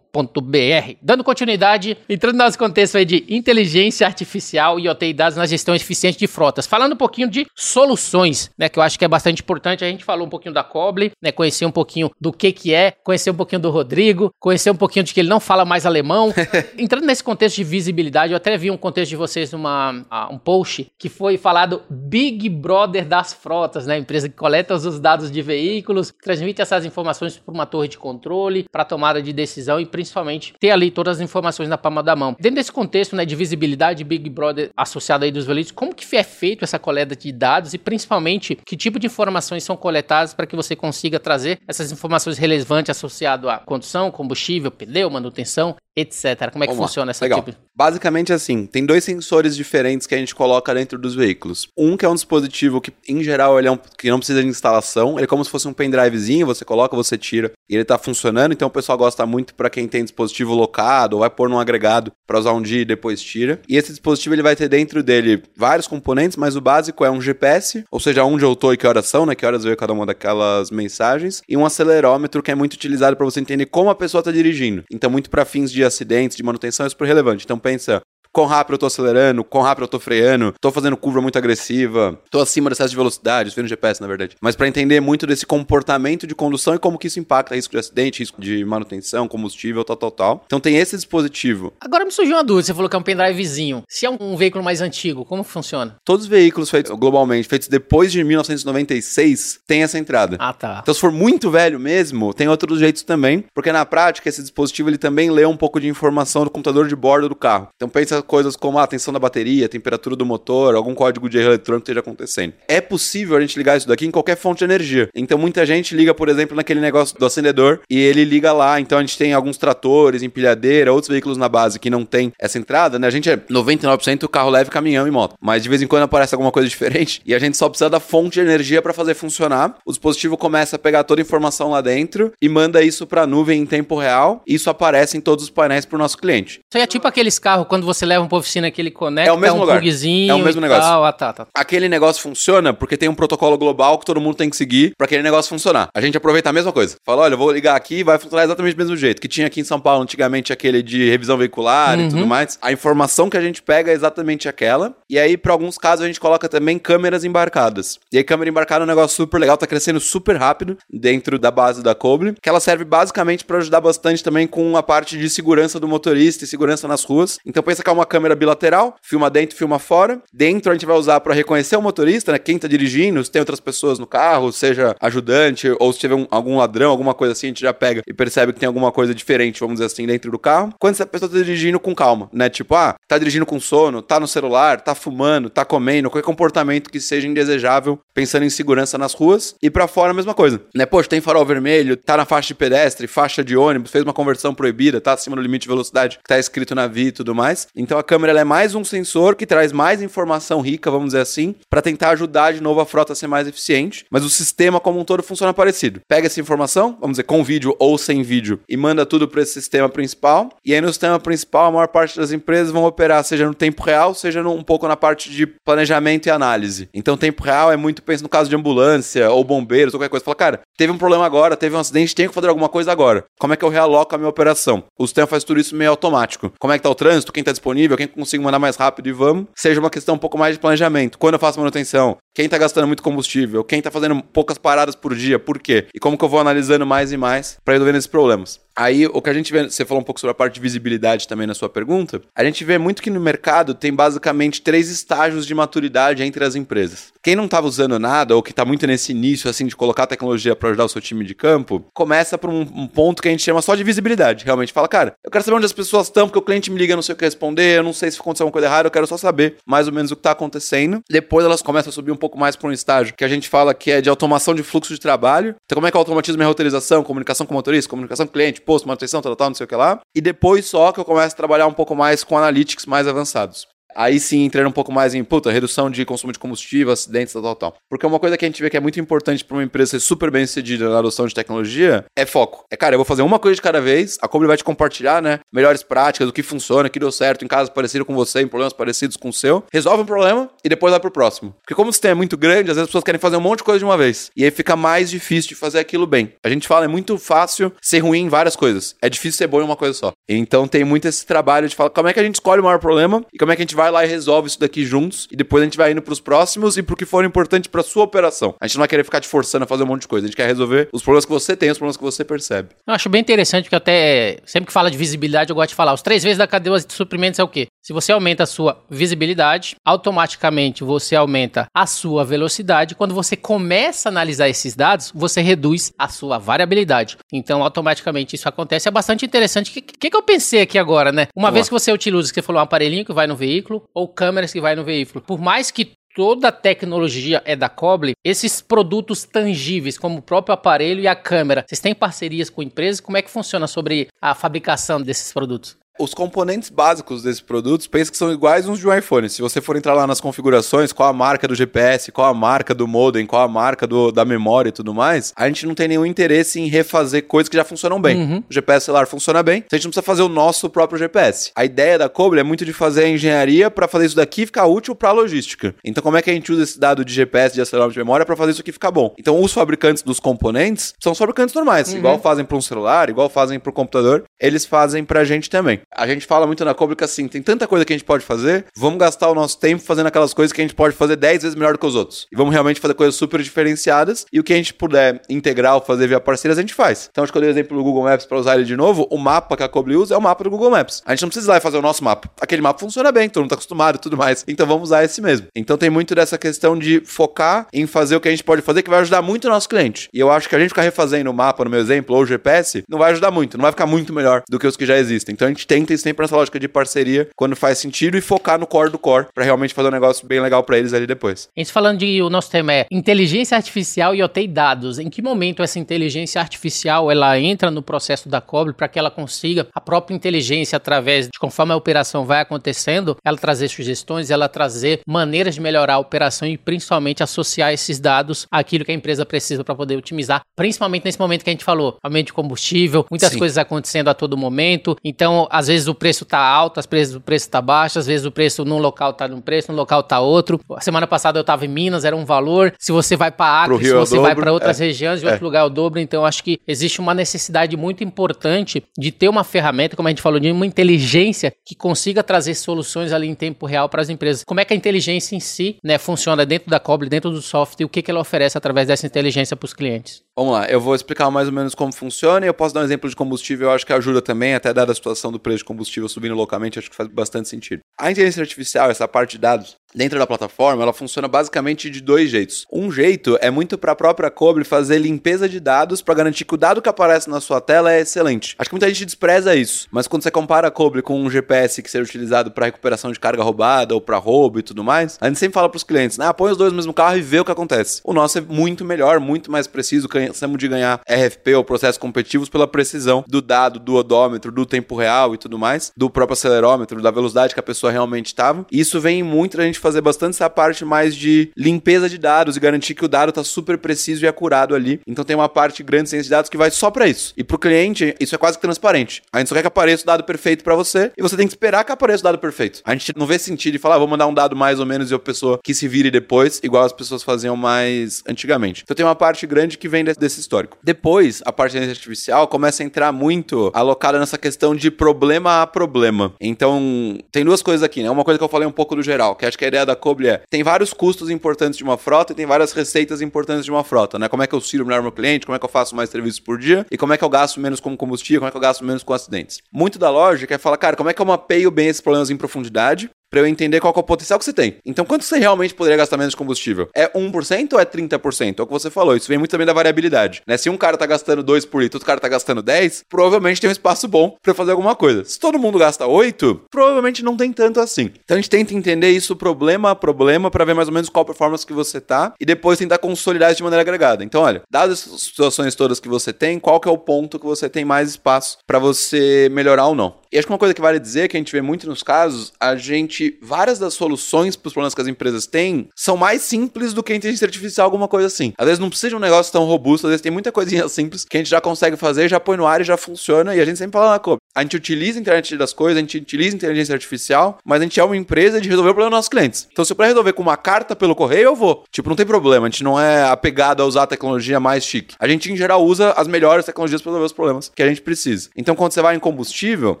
boardacademy.com.br Dando continuidade, entrando no nosso contexto aí de inteligência artificial e OT dados na gestão eficiente de frotas. Falando um pouquinho de soluções, né, que eu acho que é bastante importante. A gente falou um pouquinho da Coble, né, conhecer um pouquinho do que que é, conhecer um pouquinho do Rodrigo, conhecer um pouquinho de que ele não fala mais alemão. [LAUGHS] entrando nesse contexto de visibilidade, eu até vi um contexto de vocês numa um post que foi falado Big Brother das frotas, né, empresa que coleta os dados de veículos, transmite essas informações para uma torre de controle, para tomada de decisão e principalmente ter ali todas as informações na palma da mão. Dentro desse contexto né, de visibilidade Big Brother associado aí dos veículos, como que é feito essa coleta de dados e principalmente que tipo de informações são coletadas para que você consiga trazer essas informações relevantes associado à condução, combustível, pneu, manutenção, etc. Como é que Vamos funciona lá. essa Legal. tipo? Basicamente assim, tem dois sensores diferentes que a gente coloca dentro dos veículos. Um que é um dispositivo que, em geral, ele é um, que não precisa de instalação, ele é como se fosse um pendrivezinho, você coloca, você tira, e ele está funcionando, então o pessoal gosta muito para quem tem dispositivo locado ou vai pôr num agregado para usar um dia e depois tira. E esse dispositivo ele vai ter dentro dele vários componentes, mas o básico é um GPS, ou seja, onde eu tô e que horas são, né, que horas veio cada uma daquelas mensagens, e um acelerômetro que é muito utilizado para você entender como a pessoa está dirigindo. Então muito para fins de acidentes, de manutenção, é super relevante. Então pensa, quão rápido eu tô acelerando, quão rápido eu tô freando, tô fazendo curva muito agressiva, tô acima do excesso de velocidade, isso vem no GPS, na verdade. Mas para entender muito desse comportamento de condução e como que isso impacta risco de acidente, risco de manutenção, combustível, tal, tal, tal. Então tem esse dispositivo. Agora me surgiu uma dúvida, você falou que é um pendrivezinho. Se é um veículo mais antigo, como funciona? Todos os veículos feitos globalmente, feitos depois de 1996, tem essa entrada. Ah, tá. Então se for muito velho mesmo, tem outros jeitos também, porque na prática esse dispositivo ele também lê um pouco de informação do computador de bordo do carro. Então pensa coisas como a tensão da bateria, temperatura do motor, algum código de erro eletrônico esteja acontecendo. É possível a gente ligar isso daqui em qualquer fonte de energia. Então muita gente liga, por exemplo, naquele negócio do acendedor e ele liga lá. Então a gente tem alguns tratores, empilhadeira, outros veículos na base que não tem essa entrada, né? A gente é 99% carro leve, caminhão e moto. Mas de vez em quando aparece alguma coisa diferente [LAUGHS] e a gente só precisa da fonte de energia para fazer funcionar. O dispositivo começa a pegar toda a informação lá dentro e manda isso para a nuvem em tempo real. Isso aparece em todos os painéis para o nosso cliente. Isso aí é tipo aqueles carros quando você leva um para oficina que ele conecta é o mesmo um lugar. É o mesmo negócio. Tal. Ah, tá, tá. Aquele negócio funciona porque tem um protocolo global que todo mundo tem que seguir para aquele negócio funcionar. A gente aproveita a mesma coisa. Fala, olha, eu vou ligar aqui e vai funcionar exatamente do mesmo jeito. Que tinha aqui em São Paulo antigamente aquele de revisão veicular Uhum. e tudo mais. A informação que a gente pega é exatamente aquela. E aí, para alguns casos, a gente coloca também câmeras embarcadas. E aí, câmera embarcada é um negócio super legal, tá crescendo super rápido dentro da base da Cobre, que ela serve basicamente para ajudar bastante também com a parte de segurança do motorista e segurança nas ruas. Então pensa que é uma câmera bilateral, filma dentro, filma fora. Dentro a gente vai usar para reconhecer o motorista, né? Quem tá dirigindo, se tem outras pessoas no carro, seja ajudante ou se tiver um- algum ladrão, alguma coisa assim, a gente já pega e percebe que tem alguma coisa diferente, vamos dizer assim, dentro do carro. Quando essa pessoa tá dirigindo com calma, né? Tipo, ah, tá dirigindo com sono, tá no celular, tá fumando, tá comendo, qualquer comportamento que seja indesejável, pensando em segurança nas ruas. E pra fora a mesma coisa, né? Poxa, tem farol vermelho, tá na faixa de pedestre, faixa de ônibus, fez uma conversão proibida, tá acima do limite de velocidade que tá escrito na via e tudo mais. Então a câmera é mais um sensor que traz mais informação rica, vamos dizer assim, pra tentar ajudar de novo a frota a ser mais eficiente. Mas o sistema como um todo funciona parecido. Pega essa informação, vamos dizer, com vídeo ou sem vídeo, e manda tudo para esse sistema principal. E aí no sistema principal, a maior parte das empresas vão operar seja no tempo real, seja no, um pouco na parte de planejamento e análise. Então, tempo real é muito, pensa no caso de ambulância ou bombeiros ou qualquer coisa. Fala, cara, teve um problema agora, teve um acidente, tenho que fazer alguma coisa agora. Como é que eu realoco a minha operação? O sistema faz tudo isso meio automático. Como é que tá o trânsito, quem tá disponível, quem consigo mandar mais rápido e vamos. Seja uma questão um pouco mais de planejamento. Quando eu faço manutenção, quem tá gastando muito combustível, quem tá fazendo poucas paradas por dia, por quê? E como que eu vou analisando mais e mais para resolver esses problemas. Aí, o que a gente vê, você falou um pouco sobre a parte de visibilidade também na sua pergunta, a gente vê muito que no mercado tem basicamente três estágios de maturidade entre as empresas. Quem não estava usando nada, ou que está muito nesse início, assim, de colocar tecnologia para ajudar o seu time de campo, começa por um, um ponto que a gente chama só de visibilidade. Realmente fala, cara, eu quero saber onde as pessoas estão, porque o cliente me liga, não sei o que responder, eu não sei se aconteceu alguma coisa errada, eu quero só saber mais ou menos o que está acontecendo. Depois elas começam a subir um pouco mais para um estágio que a gente fala que é de automação de fluxo de trabalho. Então, como é que é o automatismo e a roteirização, comunicação com o motorista, comunicação com o cliente, posto, manutenção, tal, tal, não sei o que lá. E depois só que eu começo a trabalhar um pouco mais com analytics mais avançados. Aí sim, entrando um pouco mais em, puta, redução de consumo de combustível, acidentes, tal, tal, tal. Porque uma coisa que a gente vê que é muito importante para uma empresa ser super bem sucedida na adoção de tecnologia é foco. É, cara, eu vou fazer uma coisa de cada vez, a Cobre vai te compartilhar, né, melhores práticas, o que funciona, o que deu certo em casos parecidos com você, em problemas parecidos com o seu. Resolve um problema e depois vai pro próximo. Porque como o sistema é muito grande, às vezes as pessoas querem fazer um monte de coisa de uma vez. E aí fica mais difícil de fazer aquilo bem. A gente fala, é muito fácil ser ruim em várias coisas. É difícil ser bom em uma coisa só. Então tem muito esse trabalho de falar como é que a gente escolhe o maior problema e como é que a gente vai lá e resolve isso daqui juntos. E depois a gente vai indo pros próximos e pro que for importante pra sua operação. A gente não vai querer ficar te forçando a fazer um monte de coisa. A gente quer resolver os problemas que você tem, os problemas que você percebe. Eu acho bem interessante que até sempre que fala de visibilidade eu gosto de falar. Os três vezes da cadeia de suprimentos é o quê? Se você aumenta a sua visibilidade, automaticamente você aumenta a sua velocidade. Quando você começa a analisar esses dados, você reduz a sua variabilidade. Então, automaticamente isso acontece. É bastante interessante. O que, que, que, eu pensei aqui agora, né? Uma Boa. vez que você utiliza, que você falou, um aparelhinho que vai no veículo ou câmeras que vai no veículo, por mais que toda a tecnologia é da Coble, esses produtos tangíveis, como o próprio aparelho e a câmera, vocês têm parcerias com empresas? Como é que funciona sobre a fabricação desses produtos? Os componentes básicos desses produtos, pensa que são iguais uns de um iPhone. Se você for entrar lá nas configurações, qual a marca do GPS, qual a marca do modem, qual a marca do, da memória e tudo mais, a gente não tem nenhum interesse em refazer coisas que já funcionam bem. Uhum. O GPS celular funciona bem, então a gente não precisa fazer o nosso próprio GPS. A ideia da Coble é muito de fazer a engenharia para fazer isso daqui ficar útil para a logística. Então como é que a gente usa esse dado de GPS, de acelerador de memória para fazer isso aqui ficar bom? Então os fabricantes dos componentes são os fabricantes normais, uhum. igual fazem para um celular, igual fazem para o computador, eles fazem para a gente também. A gente fala muito na Cobra que assim, tem tanta coisa que a gente pode fazer, vamos gastar o nosso tempo fazendo aquelas coisas que a gente pode fazer 10 vezes melhor do que os outros. E vamos realmente fazer coisas super diferenciadas e o que a gente puder integrar ou fazer via parceiras, a gente faz. Então, acho que eu dei o exemplo do Google Maps para usar ele de novo. O mapa que a Cobra usa é o mapa do Google Maps. A gente não precisa ir lá e fazer o nosso mapa. Aquele mapa funciona bem, todo mundo tá acostumado e tudo mais. Então, vamos usar esse mesmo. Então, tem muito dessa questão de focar em fazer o que a gente pode fazer que vai ajudar muito o nosso cliente. E eu acho que a gente ficar refazendo o mapa, no meu exemplo, ou o GPS, não vai ajudar muito, não vai ficar muito melhor do que os que já existem. Então, a gente tenta ir sempre nessa lógica de parceria quando faz sentido e focar no core do core para realmente fazer um negócio bem legal para eles ali depois. A gente falando de o nosso tema é inteligência artificial e OT dados. Em que momento essa inteligência artificial ela entra no processo da Cobre para que ela consiga a própria inteligência através de conforme a operação vai acontecendo, ela trazer sugestões, ela trazer maneiras de melhorar a operação e principalmente associar esses dados àquilo que a empresa precisa para poder otimizar, principalmente nesse momento que a gente falou, aumento de combustível, muitas Sim. coisas acontecendo a todo momento. Então, às vezes o preço está alto às vezes o preço está baixo, às vezes o preço num local tá num preço, num local tá outro. A semana passada eu estava em Minas, era um valor. Se você vai para Acre, se você vai para outras é. regiões, em outro é. lugar é o dobro. Então acho que existe uma necessidade muito importante de ter uma ferramenta, como a gente falou, de uma inteligência que consiga trazer soluções ali em tempo real para as empresas. Como é que a inteligência em si, né, funciona dentro da Cobre, dentro do software e o que, que ela oferece através dessa inteligência para os clientes? Vamos lá, eu vou explicar mais ou menos como funciona e eu posso dar um exemplo de combustível, eu acho que ajuda também, até dada a situação do preço de combustível subindo localmente, acho que faz bastante sentido. A inteligência artificial, essa parte de dados, dentro da plataforma, ela funciona basicamente de dois jeitos. Um jeito é muito para a própria Cobre fazer limpeza de dados para garantir que o dado que aparece na sua tela é excelente. Acho que muita gente despreza isso, mas quando você compara a Cobre com um GPS que seja utilizado para recuperação de carga roubada ou para roubo e tudo mais, a gente sempre fala para os clientes, ah, põe os dois no mesmo carro e vê o que acontece. O nosso é muito melhor, muito mais preciso, cansamos de ganhar RFP ou processos competitivos pela precisão do dado, do odômetro, do tempo real e tudo mais, do próprio acelerômetro, da velocidade que a pessoa realmente estava. Isso vem muito a gente fazer bastante essa parte mais de limpeza de dados e garantir que o dado está super preciso e acurado ali. Então tem uma parte grande de ciência de dados que vai só para isso. E para o cliente, isso é quase que transparente. A gente só quer que apareça o dado perfeito para você e você tem que esperar que apareça o dado perfeito. A gente não vê sentido em falar, ah, vou mandar um dado mais ou menos e a pessoa que se vire depois, igual as pessoas faziam mais antigamente. Então tem uma parte grande que vem desse histórico. Depois, a parte da inteligência artificial começa a entrar muito alocada nessa questão de problema a problema. Então, tem duas coisas aqui, né? Uma coisa que eu falei um pouco do geral, que acho que a ideia da Cobre é, tem vários custos importantes de uma frota e tem várias receitas importantes de uma frota, né? Como é que eu sirvo melhor meu cliente, como é que eu faço mais serviços por dia e como é que eu gasto menos com combustível, como é que eu gasto menos com acidentes. Muito da lógica é falar, cara, como é que eu mapeio bem esses problemas em profundidade para eu entender qual é o potencial que você tem. Então, quanto você realmente poderia gastar menos de combustível? É 1% ou é 30%? É o que você falou. Isso vem muito também da variabilidade. Né? Se um cara tá gastando 2 por litro, outro cara tá gastando 10, provavelmente tem um espaço bom para fazer alguma coisa. Se todo mundo gasta 8, provavelmente não tem tanto assim. Então, a gente tenta entender isso problema a problema para ver mais ou menos qual performance que você tá e depois tentar consolidar isso de maneira agregada. Então, olha, dadas as situações todas que você tem, qual que é o ponto que você tem mais espaço para você melhorar ou não? E acho que uma coisa que vale dizer, que a gente vê muito nos casos, a gente, várias das soluções para os problemas que as empresas têm são mais simples do que a inteligência artificial, alguma coisa assim. Às vezes não precisa de um negócio tão robusto, às vezes tem muita coisinha simples que a gente já consegue fazer, já põe no ar e já funciona. E a gente sempre fala na Kobe, a gente utiliza a internet das coisas, a gente utiliza a inteligência artificial, mas a gente é uma empresa de resolver o problema dos nossos clientes. Então, se eu para resolver com uma carta pelo correio, eu vou. Tipo, não tem problema, a gente não é apegado a usar a tecnologia mais chique. A gente, em geral, usa as melhores tecnologias para resolver os problemas que a gente precisa. Então, quando você vai em combustível,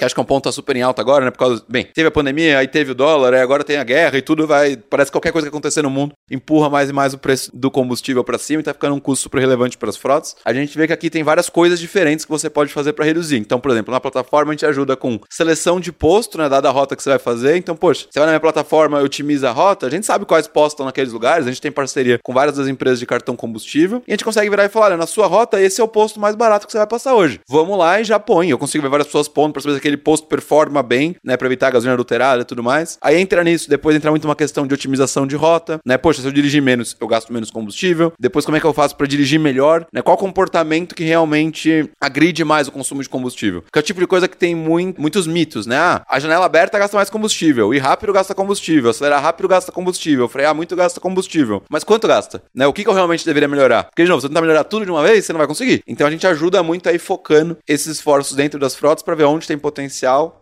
que acho que é um ponto tá super em alta agora, né? Por causa, bem, teve a pandemia, aí teve o dólar, aí agora tem a guerra e tudo vai, parece que qualquer coisa que acontecer no mundo empurra mais e mais o preço do combustível para cima e tá ficando um custo super relevante para as frotas. A gente vê que aqui tem várias coisas diferentes que você pode fazer para reduzir. Então, por exemplo, na plataforma a gente ajuda com seleção de posto, né, dada a rota que você vai fazer. Então, poxa, você vai na minha plataforma, otimiza a rota, a gente sabe quais postos estão naqueles lugares, a gente tem parceria com várias das empresas de cartão combustível e a gente consegue virar e falar, olha, na sua rota esse é o posto mais barato que você vai passar hoje. Vamos lá e já põe. Eu consigo ver várias pessoas pondo para saber aquele posto performa forma bem, né, para evitar a gasolina adulterada e tudo mais. Aí entra nisso, depois entra muito uma questão de otimização de rota, né? Poxa, se eu dirigir menos, eu gasto menos combustível. Depois como é que eu faço para dirigir melhor, né? Qual comportamento que realmente agride mais o consumo de combustível? Que é o tipo de coisa que tem muito, muitos mitos, né? Ah, a janela aberta gasta mais combustível, ir rápido gasta combustível, acelerar rápido gasta combustível, frear muito gasta combustível. Mas quanto gasta? Né? O que, que eu realmente deveria melhorar? Porque, de novo, você tentar melhorar tudo de uma vez, você não vai conseguir. Então a gente ajuda muito aí focando esses esforços dentro das frotas para ver onde tem potencial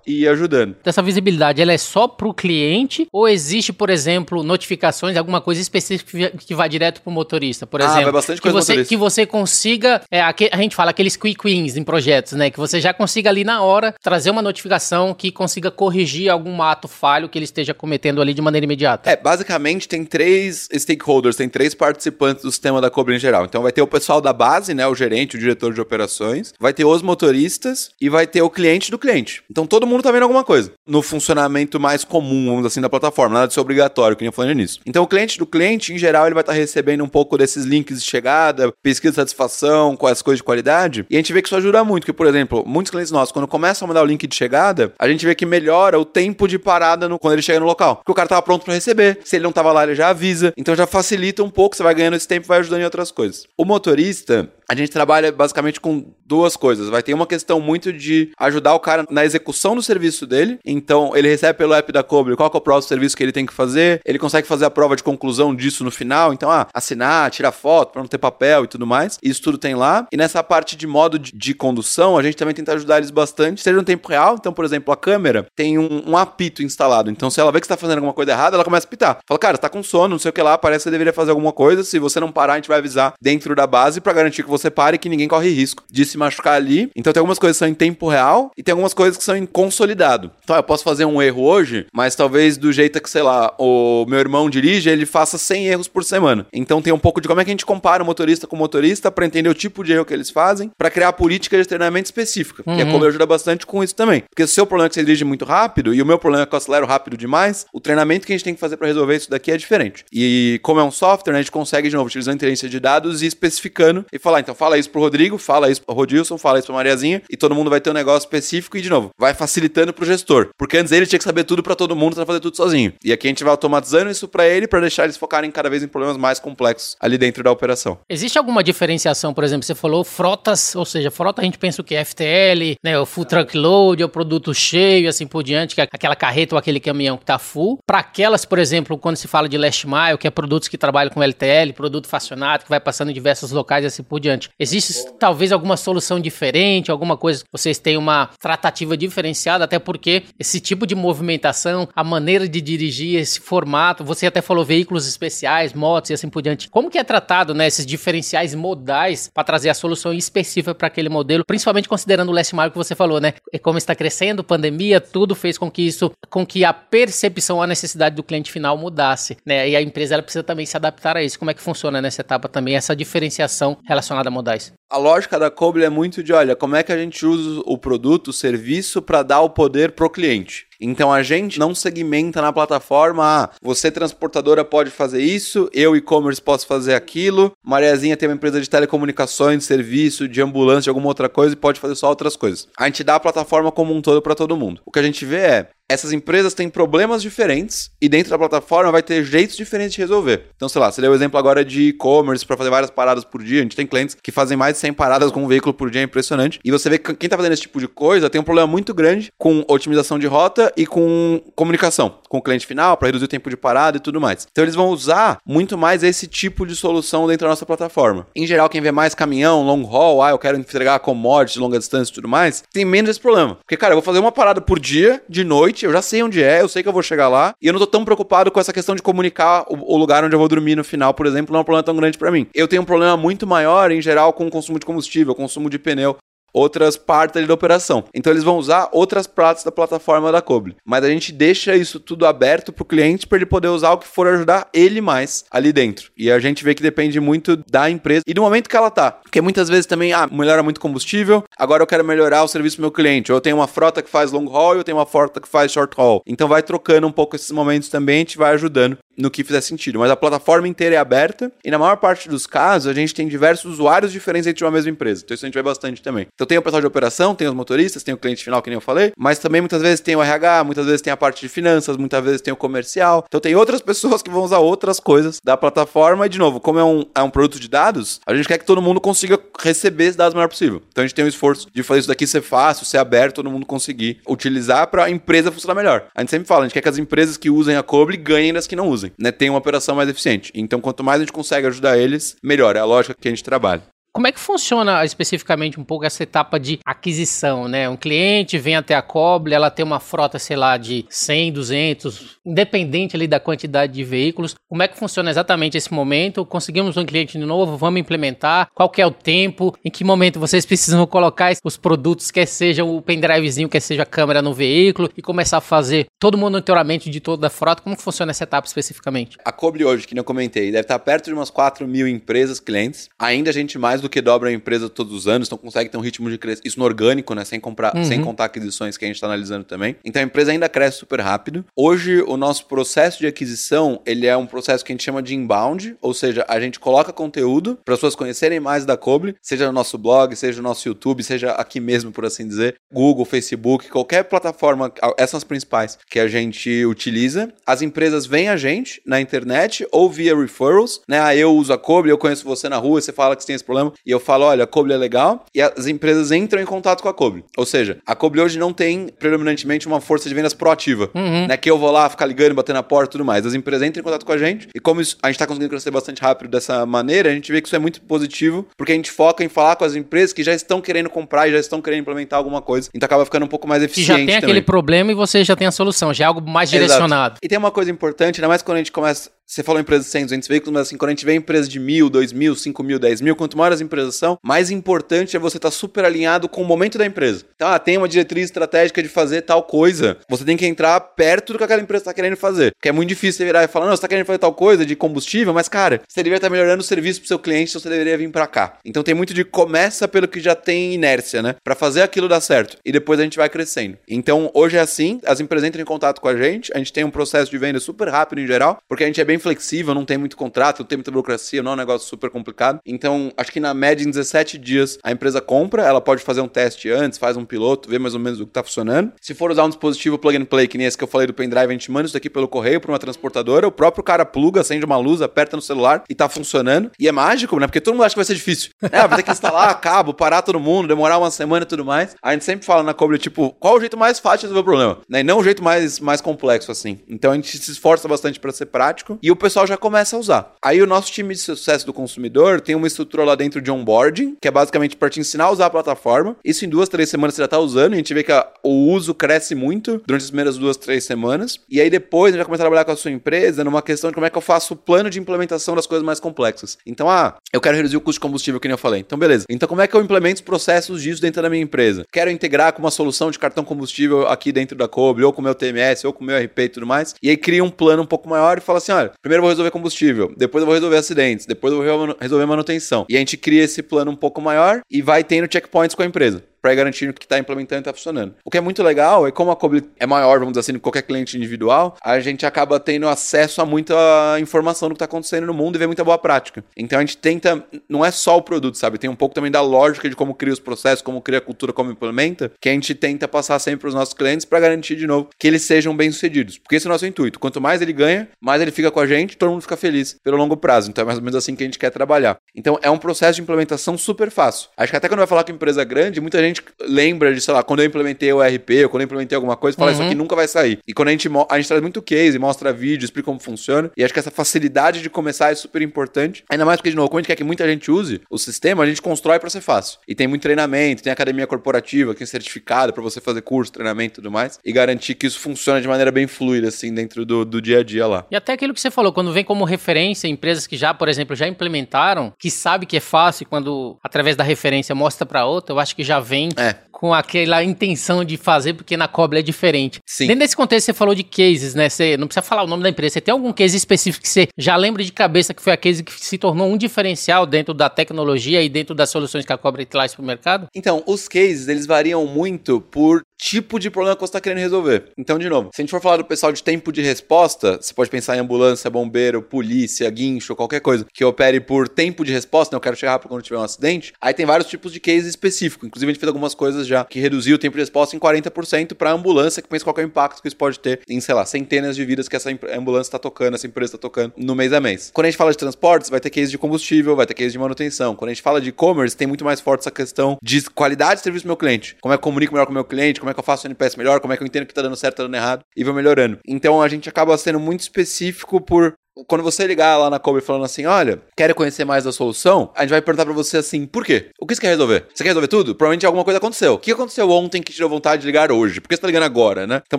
e ir ajudando. Essa visibilidade, ela é só para o cliente ou existe, por exemplo, notificações, alguma coisa específica que vai direto para o motorista, por exemplo? Ah, vai bastante coisa que você, que você consiga, é, a gente fala aqueles quick wins em projetos, né? Que você já consiga ali na hora trazer uma notificação que consiga corrigir algum ato falho que ele esteja cometendo ali de maneira imediata. É, basicamente tem três stakeholders, tem três participantes do sistema da Cobra em geral. Então vai ter o pessoal da base, né? O gerente, o diretor de operações, vai ter os motoristas e vai ter o cliente do cliente. Então todo mundo tá vendo alguma coisa. No funcionamento mais comum, vamos assim, da plataforma, nada de ser obrigatório, que nem falei nisso. Então o cliente do cliente, em geral, ele vai estar tá recebendo um pouco desses links de chegada, pesquisa de satisfação, as coisas de qualidade, e a gente vê que isso ajuda muito, que por exemplo, muitos clientes nossos, quando começam a mandar o link de chegada, a gente vê que melhora o tempo de parada no, quando ele chega no local, porque o cara tava pronto para receber, se ele não tava lá, ele já avisa, então já facilita um pouco, você vai ganhando esse tempo vai ajudando em outras coisas. O motorista, a gente trabalha basicamente com duas coisas. Vai ter uma questão muito de ajudar o cara na execução do serviço dele. Então, ele recebe pelo app da Cobre qual é o próximo serviço que ele tem que fazer. Ele consegue fazer a prova de conclusão disso no final. Então, ah, assinar, tirar foto para não ter papel e tudo mais. Isso tudo tem lá. E nessa parte de modo de, de, condução, a gente também tenta ajudar eles bastante, seja no tempo real. Então, por exemplo, a câmera tem um, um apito instalado. Então, se ela vê que está fazendo alguma coisa errada, ela começa a pitar. Fala, cara, está com sono, não sei o que lá, parece que você deveria fazer alguma coisa. Se você não parar, a gente vai avisar dentro da base para garantir que você pare que ninguém corre risco de se machucar ali. Então tem algumas coisas que são em tempo real e tem algumas coisas que são em consolidado. Então eu posso fazer um erro hoje, mas talvez do jeito que, sei lá, o meu irmão dirige, ele faça 100 erros por semana. Então tem um pouco de como é que a gente compara o motorista com o motorista para entender o tipo de erro que eles fazem, para criar política de treinamento específica. Uhum. E a Kobe ajuda bastante com isso também. Porque se o seu problema é que você dirige muito rápido e o meu problema é que eu acelero rápido demais, o treinamento que a gente tem que fazer para resolver isso daqui é diferente. E como é um software, né, a gente consegue, de novo, utilizando inteligência de dados e especificando e falar, então fala isso pro Rodrigo, fala isso pro Rodilson, fala isso pra Mariazinha, e todo mundo vai ter um negócio específico e, de novo, vai facilitando pro gestor. Porque antes ele tinha que saber tudo para todo mundo, pra fazer tudo sozinho. E aqui a gente vai automatizando isso para ele, para deixar eles focarem cada vez em problemas mais complexos ali dentro da operação. Existe alguma diferenciação, por exemplo, você falou frotas, ou seja, frota a gente pensa o que é FTL, né, o full truck load, o produto cheio e assim por diante, que é aquela carreta ou aquele caminhão que tá full. Para aquelas, por exemplo, quando se fala de last mile, que é produtos que trabalham com LTL, produto facionado, que vai passando em diversos locais e assim por diante. Existe talvez alguma solução diferente, alguma coisa que vocês tenham uma tratativa diferenciada, até porque esse tipo de movimentação, a maneira de dirigir, esse formato, você até falou veículos especiais, motos e assim por diante. Como que é tratado, né, esses diferenciais modais para trazer a solução específica para aquele modelo, principalmente considerando o last mile que você falou, né? E como está crescendo, pandemia, tudo fez com que isso, com que a percepção, a necessidade do cliente final mudasse, né? E a empresa ela precisa também se adaptar a isso. Como é que funciona nessa etapa também essa diferenciação relacionada a modais? A lógica da Coble é muito de, olha, como é que a gente usa o produto, o serviço para dar o poder pro cliente. Então a gente não segmenta na plataforma, ah, você transportadora pode fazer isso, eu e-commerce posso fazer aquilo, Mariazinha tem uma empresa de telecomunicações, de serviço, de ambulância, de alguma outra coisa e pode fazer só outras coisas. A gente dá a plataforma como um todo para todo mundo. O que a gente vê é, essas empresas têm problemas diferentes e dentro da plataforma vai ter jeitos diferentes de resolver. Então, sei lá, você deu o exemplo agora de e-commerce para fazer várias paradas por dia. A gente tem clientes que fazem mais de 100 paradas com um veículo por dia, é impressionante. E você vê que quem tá fazendo esse tipo de coisa tem um problema muito grande com otimização de rota e com comunicação com o cliente final para reduzir o tempo de parada e tudo mais. Então, eles vão usar muito mais esse tipo de solução dentro da nossa plataforma. Em geral, quem vê mais caminhão, long haul, ah, eu quero entregar commodities, longa distância e tudo mais, tem menos esse problema. Porque, cara, eu vou fazer uma parada por dia, de noite, eu já sei onde é, eu sei que eu vou chegar lá, e eu não tô tão preocupado com essa questão de comunicar o, o lugar onde eu vou dormir no final, por exemplo, não é um problema tão grande para mim. Eu tenho um problema muito maior, em geral, com o consumo de combustível, consumo de pneu outras partes ali da operação. Então eles vão usar outras partes da plataforma da Coble. Mas a gente deixa isso tudo aberto para o cliente para ele poder usar o que for ajudar ele mais ali dentro. E a gente vê que depende muito da empresa e do momento que ela tá. Porque muitas vezes também, ah, melhora muito combustível, agora eu quero melhorar o serviço do meu cliente. Eu tenho uma frota que faz long haul eu tenho uma frota que faz short haul. Então vai trocando um pouco esses momentos também, a gente vai ajudando no que fizer sentido. Mas a plataforma inteira é aberta e na maior parte dos casos a gente tem diversos usuários diferentes dentro de uma mesma empresa. Então isso a gente vê bastante também. Então tem o pessoal de operação, tem os motoristas, tem o cliente final, que nem eu falei, mas também muitas vezes tem o RH, muitas vezes tem a parte de finanças, muitas vezes tem o comercial. Então tem outras [LAUGHS] pessoas que vão usar outras coisas da plataforma e, de novo, como é um, é um produto de dados, a gente quer que todo mundo consiga receber esses dados o melhor possível. Então a gente tem um esforço de fazer isso daqui ser fácil, ser aberto, todo mundo conseguir utilizar para a empresa funcionar melhor. A gente sempre fala, a gente quer que as empresas que usem a Cobre ganhem das que não usem, né? Tem uma operação mais eficiente. Então quanto mais a gente consegue ajudar eles, melhor. É a lógica que a gente trabalha. Como é que funciona especificamente um pouco essa etapa de aquisição, né? Um cliente vem até a Coble, ela tem uma frota, sei lá, de 100, 200, independente ali da quantidade de veículos. Como é que funciona exatamente esse momento? Conseguimos um cliente novo, vamos implementar? Qual que é o tempo? Em que momento vocês precisam colocar os produtos, quer seja o pendrivezinho, quer seja a câmera no veículo e começar a fazer todo o monitoramento de toda a frota? Como funciona essa etapa especificamente? A Coble hoje, que eu comentei, deve estar perto de umas 4 mil empresas, clientes. Ainda a gente mais do do que dobra a empresa todos os anos, então consegue ter um ritmo de crescimento. Isso no orgânico, né? Sem, comprar, uhum. sem contar aquisições que a gente está analisando também. Então a empresa ainda cresce super rápido. Hoje, o nosso processo de aquisição, ele é um processo que a gente chama de inbound, ou seja, a gente coloca conteúdo para as pessoas conhecerem mais da Cobre, seja no nosso blog, seja no nosso YouTube, seja aqui mesmo, por assim dizer, Google, Facebook, qualquer plataforma, essas são as principais que a gente utiliza. As empresas vêm a gente na internet ou via referrals, né? Ah, eu uso a Cobre, eu conheço você na rua, você fala que você tem esse problema, e eu falo, olha, a Coble é legal, e as empresas entram em contato com a Coble. Ou seja, a Coble hoje não tem predominantemente uma força de vendas proativa, uhum. né? Que eu vou lá ficar ligando, batendo na porta e tudo mais. As empresas entram em contato com a gente, e como isso, a gente está conseguindo crescer bastante rápido dessa maneira, a gente vê que isso é muito positivo, porque a gente foca em falar com as empresas que já estão querendo comprar e já estão querendo implementar alguma coisa. Então acaba ficando um pouco mais eficiente. Que já tem também. aquele problema e você já tem a solução, já é algo mais direcionado. Exato. E tem uma coisa importante, ainda mais quando a gente começa você falou empresa de 100, 200 veículos, mas assim, quando a gente vê empresa de mil, dois mil, cinco mil, dez mil, quanto maior as empresas são, mais importante é você estar tá super alinhado com o momento da empresa. Então, ah, tem uma diretriz estratégica de fazer tal coisa. Você tem que entrar perto do que aquela empresa está querendo fazer. Porque é muito difícil você virar e falar, não, você está querendo fazer tal coisa de combustível, mas, cara, você deveria estar tá melhorando o serviço pro seu cliente, então você deveria vir para cá. Então tem muito de começa pelo que já tem inércia, né? Para fazer aquilo dar certo. E depois a gente vai crescendo. Então, hoje é assim, as empresas entram em contato com a gente, a gente tem um processo de venda super rápido em geral, porque a gente é bem flexível, não tem muito contrato, não tem muita burocracia, não é um negócio super complicado. Então, acho que na média, em 17 dias, a empresa compra, ela pode fazer um teste antes, faz um piloto, ver mais ou menos o que tá funcionando. Se for usar um dispositivo plug and play, que nem esse que eu falei do pendrive, a gente manda isso daqui pelo correio para uma transportadora, o próprio cara pluga, acende uma luz, aperta no celular e tá funcionando. E é mágico, né? Porque todo mundo acha que vai ser difícil. É, vai ter que instalar [LAUGHS] cabo, parar todo mundo, demorar uma semana e tudo mais. A gente sempre fala na Cobre, tipo, qual o jeito mais fácil de resolver o problema? Né? E não o jeito mais, mais complexo, assim. Então a gente se esforça bastante para ser prático e o pessoal já começa a usar. Aí o nosso time de sucesso do consumidor tem uma estrutura lá dentro de onboarding, que é basicamente para te ensinar a usar a plataforma. Isso em duas, três semanas você já está usando, e a gente vê que a, o uso cresce muito durante as primeiras duas, três semanas. E aí depois a gente vai começar a trabalhar com a sua empresa numa questão de como é que eu faço o plano de implementação das coisas mais complexas. Então, ah, eu quero reduzir o custo de combustível, que nem eu falei. Então, beleza. Então, como é que eu implemento os processos disso dentro da minha empresa? Quero integrar com uma solução de cartão combustível aqui dentro da Cobre, ou com o meu TMS, ou com o meu RP e tudo mais. E aí cria um plano um pouco maior e fala assim: olha, primeiro eu vou resolver combustível, depois eu vou resolver acidentes, depois eu vou resolver manutenção. E a gente cria esse plano um pouco maior e vai tendo checkpoints com a empresa. Para ir garantindo que está implementando está funcionando. O que é muito legal é como a Kobe é maior, vamos dizer assim, qualquer cliente individual, a gente acaba tendo acesso a muita informação do que está acontecendo no mundo e ver muita boa prática. Então a gente tenta, não é só o produto, sabe? Tem um pouco também da lógica de como cria os processos, como cria a cultura, como implementa, que a gente tenta passar sempre para os nossos clientes para garantir de novo que eles sejam bem-sucedidos. Porque esse é o nosso intuito. Quanto mais ele ganha, mais ele fica com a gente, todo mundo fica feliz pelo longo prazo. Então é mais ou menos assim que a gente quer trabalhar. Então é um processo de implementação super fácil. Acho que até quando vai falar com empresa grande, muita gente lembra de, sei lá, quando eu implementei o RP, ou quando eu implementei alguma coisa, fala uhum. isso aqui nunca vai sair. E quando a gente, a gente traz muito case, mostra vídeo, explica como funciona, e acho que essa facilidade de começar é super importante. Ainda mais porque, de novo, quando a gente quer que muita gente use o sistema, a gente constrói para ser fácil. E tem muito treinamento, tem academia corporativa, tem certificado para você fazer curso, treinamento e tudo mais, e garantir que isso funcione de maneira bem fluida, assim, dentro do, do dia a dia lá. E até aquilo que você falou, quando vem como referência empresas que já, por exemplo, já implementaram, que sabe que é fácil, quando através da referência mostra para outra, eu acho que já vem é. Com aquela intenção de fazer, porque na Cobra é diferente. Sim. Dentro desse contexto, você falou de cases, né? Você não precisa falar o nome da empresa. Você tem algum case específico que você já lembra de cabeça que foi a case que se tornou um diferencial dentro da tecnologia e dentro das soluções que a Cobra traz para o mercado? Então, os cases, eles variam muito por tipo de problema que você está querendo resolver. Então, de novo, se a gente for falar do pessoal de tempo de resposta, você pode pensar em ambulância, bombeiro, polícia, guincho, qualquer coisa que opere por tempo de resposta, né? eu quero chegar rápido quando tiver um acidente. Aí tem vários tipos de case específico. Inclusive, a gente fez algumas coisas já que reduziu o tempo de resposta em 40% para ambulância, que pensa qual é o impacto que isso pode ter em, sei lá, centenas de vidas que essa ambulância está tocando, essa empresa está tocando no mês a mês. Quando a gente fala de transportes, vai ter case de combustível, vai ter case de manutenção. Quando a gente fala de e-commerce, tem muito mais forte essa questão de qualidade de serviço do meu cliente. Como é que eu comunico melhor com o meu cliente, como é que eu faço o NPS melhor como é que eu entendo que tá dando certo, tá dando errado, e vou melhorando. Então a gente acaba sendo muito específico por quando você ligar lá na Kobe falando assim, olha, quer conhecer mais da solução? A gente vai perguntar para você assim, por quê? O que você quer resolver? Você quer resolver tudo? Provavelmente alguma coisa aconteceu. O que aconteceu ontem que te deu vontade de ligar hoje? Por que você tá ligando agora, né? Então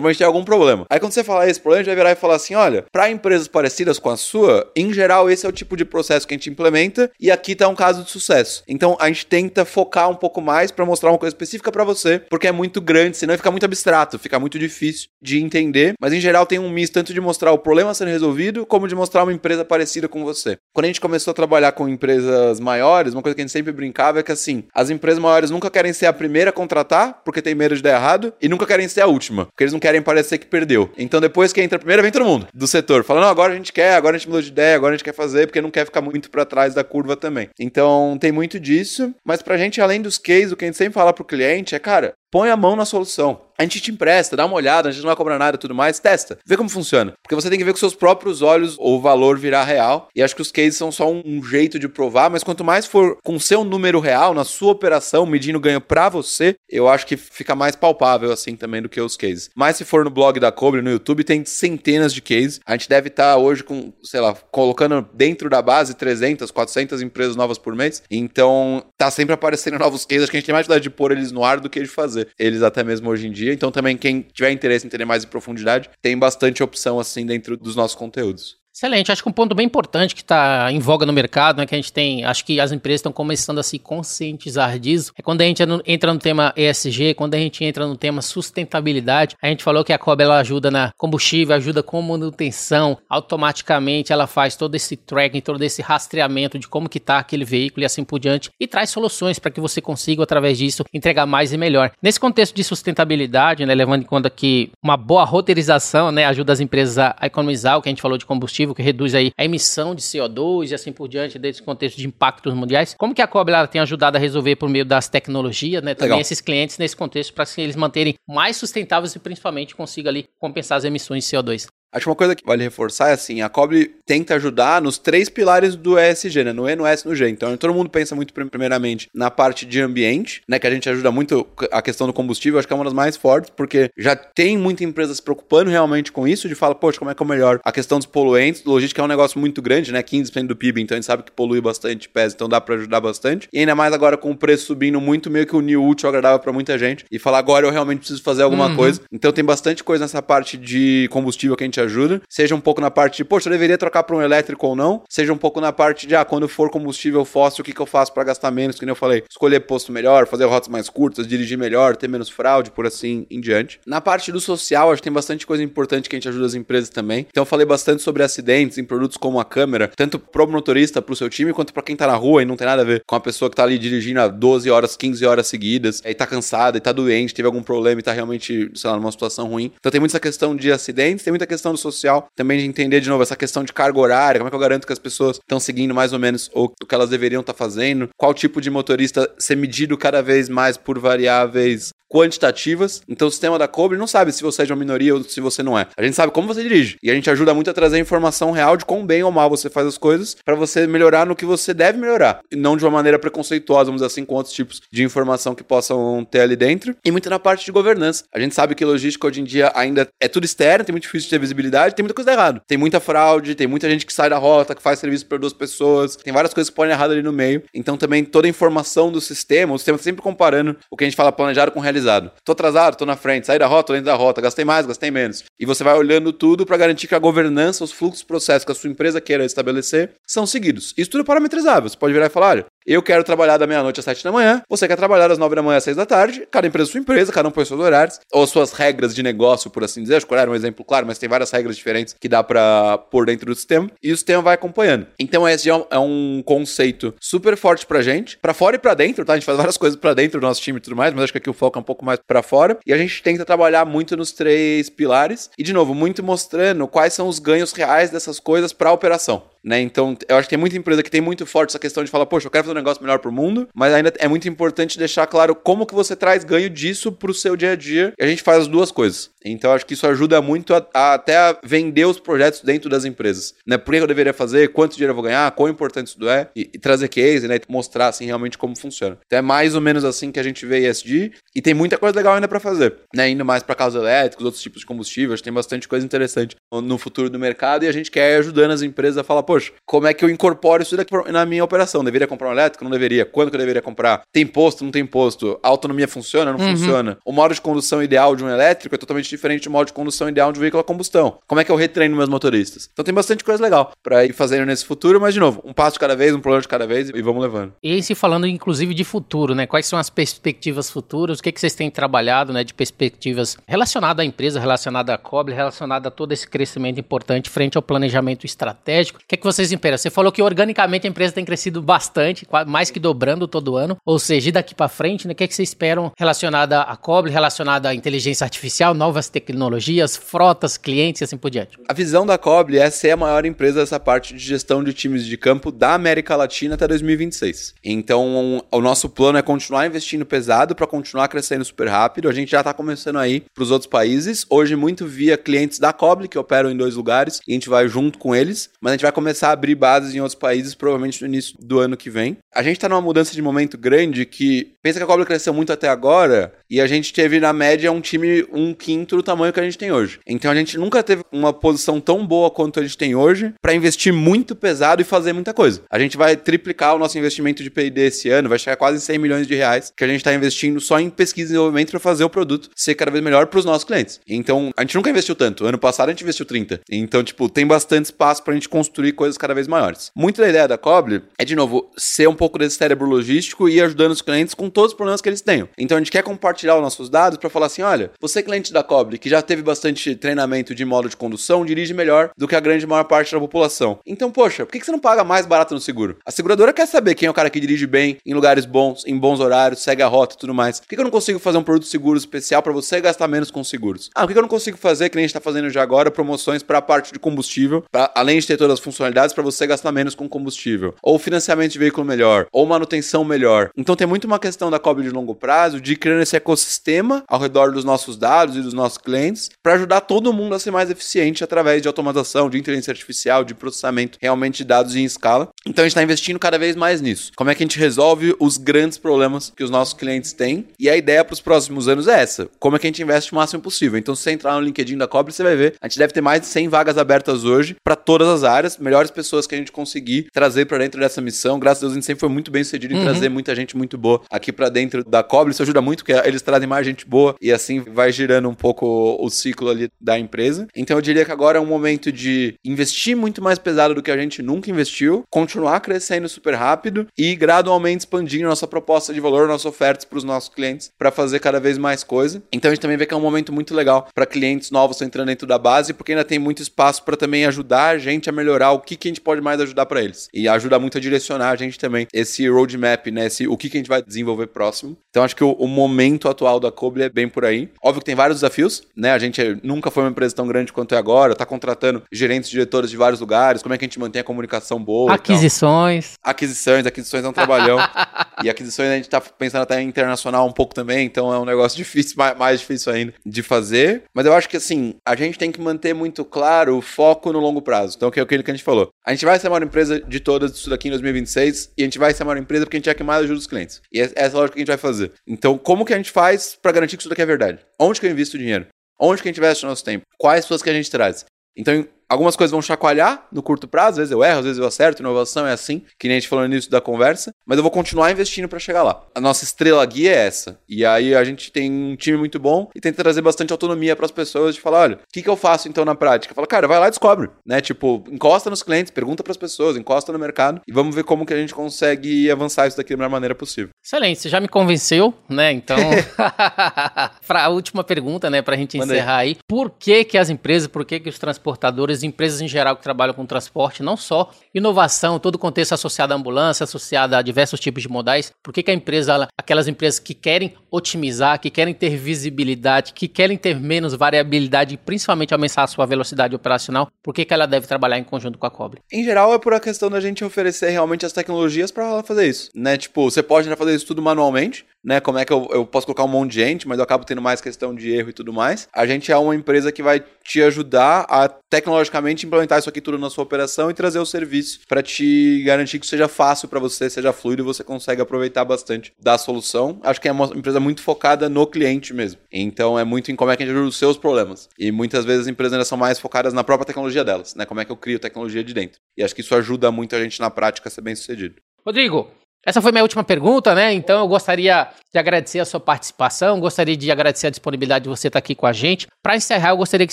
provavelmente tem algum problema. Aí quando você falar esse problema, a gente vai virar e falar assim, olha, para empresas parecidas com a sua, em geral esse é o tipo de processo que a gente implementa e aqui tá um caso de sucesso. Então a gente tenta focar um pouco mais para mostrar uma coisa específica para você, porque é muito grande, senão fica muito abstrato, fica muito difícil de entender, mas em geral tem um misto tanto de mostrar o problema sendo resolvido, como de mostrar uma empresa parecida com você. Quando a gente começou a trabalhar com empresas maiores, uma coisa que a gente sempre brincava é que assim, as empresas maiores nunca querem ser a primeira a contratar, porque tem medo de dar errado, e nunca querem ser a última, porque eles não querem parecer que perdeu. Então depois que entra a primeira, vem todo mundo do setor, falando, agora a gente quer, agora a gente mudou de ideia, agora a gente quer fazer, porque não quer ficar muito para trás da curva também. Então tem muito disso, mas pra gente, além dos cases, o que a gente sempre fala pro cliente é, cara, põe a mão na solução. A gente te empresta, dá uma olhada, a gente não vai cobrar nada e tudo mais, testa, vê como funciona. Porque você tem que ver com seus próprios olhos o valor virar real. E acho que os cases são só um, jeito de provar, mas quanto mais for com seu número real, na sua operação, medindo ganho para você, eu acho que fica mais palpável assim também do que os cases. Mas se for no blog da Cobre, no YouTube, tem centenas de cases. A gente deve estar tá hoje com, sei lá, colocando dentro da base 300, 400 empresas novas por mês. Então, tá sempre aparecendo [LAUGHS] novos cases. Acho que a gente tem mais dificuldade de pôr eles no ar do que de fazer eles até mesmo hoje em dia. Então também quem tiver interesse em entender mais em profundidade, tem bastante opção assim dentro dos nossos conteúdos. Excelente, acho que um ponto bem importante que está em voga no mercado, né, que a gente tem, acho que as empresas estão começando a se conscientizar disso, é quando a gente entra no tema ESG, quando a gente entra no tema sustentabilidade, a gente falou que a COB ela ajuda na combustível, ajuda com manutenção, automaticamente ela faz todo esse tracking, todo esse rastreamento de como que está aquele veículo e assim por diante, e traz soluções para que você consiga, através disso, entregar mais e melhor. Nesse contexto de sustentabilidade, né, levando em conta que uma boa roteirização, né, ajuda as empresas a economizar o que a gente falou de combustível, que reduz aí a emissão de CO2 e assim por diante desse contexto de impactos mundiais. Como que a Cobre tem ajudado a resolver por meio das tecnologias, né, também Legal. esses clientes nesse contexto para que eles manterem mais sustentáveis e principalmente consiga ali compensar as emissões de CO2? Acho que uma coisa que vale reforçar é assim, a Cobre tenta ajudar nos três pilares do ESG, né? No E, no S, no G. Então, todo mundo pensa muito primeiramente na parte de ambiente, né? Que a gente ajuda muito a questão do combustível, acho que é uma das mais fortes, porque já tem muita empresa se preocupando realmente com isso, de falar, poxa, como é que é melhor? A questão dos poluentes, logística é um negócio muito grande, né? 15% do PIB, então a gente sabe que polui bastante, pesa, então dá para ajudar bastante. E ainda mais agora com o preço subindo muito, meio que o new útil agradável para muita gente, e falar, agora eu realmente preciso fazer alguma uhum. coisa. Então tem bastante coisa nessa parte de combustível que a gente ajuda, seja um pouco na parte de, poxa, eu deveria trocar para um elétrico ou não, seja um pouco na parte de, ah, quando for combustível fóssil, o que, que eu faço para gastar menos, que nem eu falei, escolher posto melhor, fazer rotas mais curtas, dirigir melhor, ter menos fraude, por assim em diante. Na parte do social, acho que tem bastante coisa importante que a gente ajuda as empresas também. Então eu falei bastante sobre acidentes em produtos como a câmera, tanto pro motorista, pro seu time, quanto para quem tá na rua e não tem nada a ver com a pessoa que tá ali dirigindo há 12 horas, 15 horas seguidas, aí tá cansada e tá doente, teve algum problema e tá realmente, sei lá, numa situação ruim. Então tem muita questão de acidentes, tem muita questão do social, também de entender de novo essa questão de carga horária, como é que eu garanto que as pessoas estão seguindo mais ou menos o, o que elas deveriam estar tá fazendo, qual tipo de motorista ser medido cada vez mais por variáveis quantitativas. Então o sistema da Cobre não sabe se você é de uma minoria ou se você não é. A gente sabe como você dirige. E a gente ajuda muito a trazer informação real de quão bem ou mal você faz as coisas para você melhorar no que você deve melhorar. E não de uma maneira preconceituosa, vamos dizer assim, com outros tipos de informação que possam ter ali dentro. E muito na parte de governança. A gente sabe que logística hoje em dia ainda é tudo externo, tem muito difícil de ter visibilidade, tem muita coisa errada. Tem muita fraude, tem muita gente que sai da rota, que faz serviço para duas pessoas, tem várias coisas que podem errar ali no meio. Então também toda a informação do sistema, o sistema tá sempre comparando o que a gente fala planejado com realizado realizado. Tô atrasado, tô na frente, saí da rota, tô dentro da rota, gastei mais, gastei menos. E você vai olhando tudo para garantir que a governança, os fluxos, processos que a sua empresa queira estabelecer são seguidos. Isso tudo é parametrizável. Você pode virar e falar, olha, eu quero trabalhar da meia-noite às sete da manhã, você quer trabalhar das nove da manhã às seis da tarde, cada empresa é sua empresa, cada um põe seus horários, ou suas regras de negócio, por assim dizer. Acho que era um exemplo claro, mas tem várias regras diferentes que dá para pôr dentro do sistema, e o sistema vai acompanhando. Então, esse é um conceito super forte pra gente, para fora e para dentro, tá? A gente faz várias coisas para dentro do nosso time e tudo mais, mas acho que aqui o foco é um pouco mais para fora, e a gente tenta trabalhar muito nos três pilares, e de novo, muito mostrando quais são os ganhos reais dessas coisas para a operação. Né? Então, eu acho que tem muita empresa que tem muito forte essa questão de falar, poxa, eu quero fazer um negócio melhor pro mundo, mas ainda é muito importante deixar claro como que você traz ganho disso pro seu dia a dia. E a gente faz as duas coisas. Então, acho que isso ajuda muito a, a até a vender os projetos dentro das empresas. Né? Por que eu deveria fazer, quanto dinheiro eu vou ganhar, quão importante isso é, e, e trazer case, né? E mostrar, assim, realmente como funciona. Então, é mais ou menos assim que a gente vê ESG, e tem muita coisa legal ainda para fazer, né? Indo mais para carros elétricos, outros tipos de combustíveis, tem bastante coisa interessante no futuro do mercado, e a gente quer ajudando as empresas a falar, poxa, como é que eu incorporo isso daqui na minha operação? Deveria comprar um elétrico? Não deveria? Quando que eu deveria comprar? Tem posto? Não tem posto? A autonomia funciona? Não uhum. funciona? O modo de condução ideal de um elétrico é totalmente diferente do modo de condução ideal de um veículo a combustão. Como é que eu retreino meus motoristas? Então tem bastante coisa legal para ir fazendo nesse futuro, mas de novo, um passo de cada vez, um problema de cada vez e vamos levando. E se falando inclusive de futuro, né? Quais são as perspectivas futuras? O que, que vocês têm trabalhado, né, de perspectivas relacionadas à empresa, relacionada à Cobre, relacionada a todo esse crescimento importante frente ao planejamento estratégico? O que, que vocês esperam? Você falou que organicamente a empresa tem crescido bastante, mais que dobrando todo ano. Ou seja, daqui para frente, né, o que, é que vocês esperam relacionada à Cobre, relacionada à inteligência artificial, novas tecnologias, frotas, clientes e assim por diante? A visão da Cobre é ser a maior empresa dessa parte de gestão de times de campo da América Latina até 2026. Então, o nosso plano é continuar investindo pesado para continuar crescendo super rápido. A gente já está começando aí para os outros países. Hoje, muito via clientes da Cobre, que operam em dois lugares, e a gente vai junto com eles. Mas a gente vai começar a abrir bases em outros países, provavelmente no início do ano que vem. A gente está numa mudança de momento grande que pensa que a Cobra cresceu muito até agora e a gente teve, na média, um time um quinto do tamanho que a gente tem hoje. Então a gente nunca teve uma posição tão boa quanto a gente tem hoje para investir muito pesado e fazer muita coisa. A gente vai triplicar o nosso investimento de PD esse ano, vai chegar quase 100 milhões de reais que a gente está investindo só em pesquisa e desenvolvimento para fazer o produto ser cada vez melhor para os nossos clientes. Então a gente nunca investiu tanto. Ano passado a gente investiu 30. Então, tipo, tem bastante espaço para a gente construir coisas cada vez maiores. Muito da ideia da Cobre é, de novo, ser um pouco desse cérebro logístico e ir ajudando os clientes com todos os problemas que eles tenham. Então a gente quer compartilhar os nossos dados para falar assim: olha, você cliente da Cobre que já teve bastante treinamento de modo de condução, dirige melhor do que a grande maior parte da população. Então, poxa, por que você não paga mais barato no seguro? A seguradora quer saber quem é o cara que dirige bem, em lugares bons, em bons horários, segue a rota e tudo mais. Por que eu não consigo fazer um produto seguro especial para você gastar menos com seguros? Ah, por que eu não consigo fazer, que a gente está fazendo já agora, promoções para a parte de combustível, pra, além de ter todas as funcionalidades, para você gastar menos com combustível? Ou financiamento de veículo melhor, ou manutenção melhor. Então tem muito uma questão da Cobre de longo prazo, de criando esse ecossistema ao redor dos nossos dados e dos nossos clientes, para ajudar todo mundo a ser mais eficiente através de automatização, de inteligência artificial, de processamento realmente de dados em escala. Então a gente está investindo cada vez mais nisso. Como é que a gente resolve os grandes problemas que os nossos clientes têm? E a ideia para os próximos anos é essa: como é que a gente investe o máximo possível. Então, se você entrar no LinkedIn da Cobre, você vai ver, a gente deve ter mais de 100 vagas abertas hoje para todas as áreas. Melhor melhores pessoas que a gente conseguir trazer para dentro dessa missão. Graças a Deus, a gente sempre foi muito bem sucedido em uhum. trazer muita gente muito boa aqui para dentro da Cobre. Isso ajuda muito, porque eles trazem mais gente boa e assim vai girando um pouco o ciclo ali da empresa. Então eu diria que agora é um momento de investir muito mais pesado do que a gente nunca investiu, continuar crescendo super rápido e gradualmente expandindo nossa proposta de valor, nossas ofertas para os nossos clientes para fazer cada vez mais coisa. Então a gente também vê que é um momento muito legal para clientes novos entrando dentro da base, porque ainda tem muito espaço para também ajudar a gente a melhorar o que, que a gente pode mais ajudar para eles. E ajuda muito a direcionar a gente também esse roadmap, né? Esse, o que, que a gente vai desenvolver próximo. Então acho que o, o momento atual da Coble é bem por aí. Óbvio que tem vários desafios, né? A gente nunca foi uma empresa tão grande quanto é agora, tá contratando gerentes, diretores de vários lugares, como é que a gente mantém a comunicação boa. Aquisições. Aquisições, aquisições é um trabalhão. [LAUGHS] e aquisições a gente tá pensando até em internacional um pouco também, então é um negócio [LAUGHS] difícil, mais, mais difícil ainda de fazer. Mas eu acho que assim, a gente tem que manter muito claro o foco no longo prazo. Então, que é aquilo que a gente falou. A gente vai ser a maior empresa de todas isso daqui em 2026 e a gente vai ser a maior empresa porque a gente é que mais ajuda os clientes. E essa é a lógica que a gente vai fazer. Então, como que a gente faz para garantir que isso daqui é verdade? Onde que eu invisto o dinheiro? Onde que a gente investe o nosso tempo? Quais pessoas que a gente traz? Então, Algumas coisas vão chacoalhar no curto prazo, às vezes eu erro, às vezes eu acerto, inovação é assim, que nem a gente falou no início da conversa, mas eu vou continuar investindo para chegar lá. A nossa estrela guia é essa. E aí a gente tem um time muito bom e tenta trazer bastante autonomia para as pessoas de falar, olha, o que, que eu faço então na prática? Fala, cara, vai lá e descobre, né? Tipo, encosta nos clientes, pergunta para as pessoas, encosta no mercado e vamos ver como que a gente consegue avançar isso daqui da melhor maneira possível. Excelente, você já me convenceu, né? Então, [LAUGHS] [LAUGHS] para a última pergunta, né, pra gente encerrar aí. aí, por que que as empresas, por que que os transportadores, empresas em geral que trabalham com transporte, não só inovação, todo o contexto associado à ambulância, associado a diversos tipos de modais. Por que, que a empresa, aquelas empresas que querem otimizar, que querem ter visibilidade, que querem ter menos variabilidade e principalmente aumentar a sua velocidade operacional, por que, que ela deve trabalhar em conjunto com a Cobre? Em geral, é por a questão da gente oferecer realmente as tecnologias para ela fazer isso, né? Tipo, você pode ainda fazer isso tudo manualmente, né? Como é que eu, eu posso colocar um monte de gente, mas eu acabo tendo mais questão de erro e tudo mais. A gente é uma empresa que vai te ajudar a tecnologicamente implementar isso aqui tudo na sua operação e trazer o serviço para te garantir que seja fácil para você, seja fluido e você consegue aproveitar bastante da solução. Acho que é uma empresa muito focada no cliente mesmo. Então é muito em como é que a gente ajuda os seus problemas. E muitas vezes as empresas são mais focadas na própria tecnologia delas, né? Como é que eu crio tecnologia de dentro. E acho que isso ajuda muito a gente na prática a ser bem sucedido. Rodrigo, essa foi minha última pergunta, né? Então eu gostaria de agradecer a sua participação, gostaria de agradecer a disponibilidade de você estar aqui com a gente. Para encerrar, eu gostaria que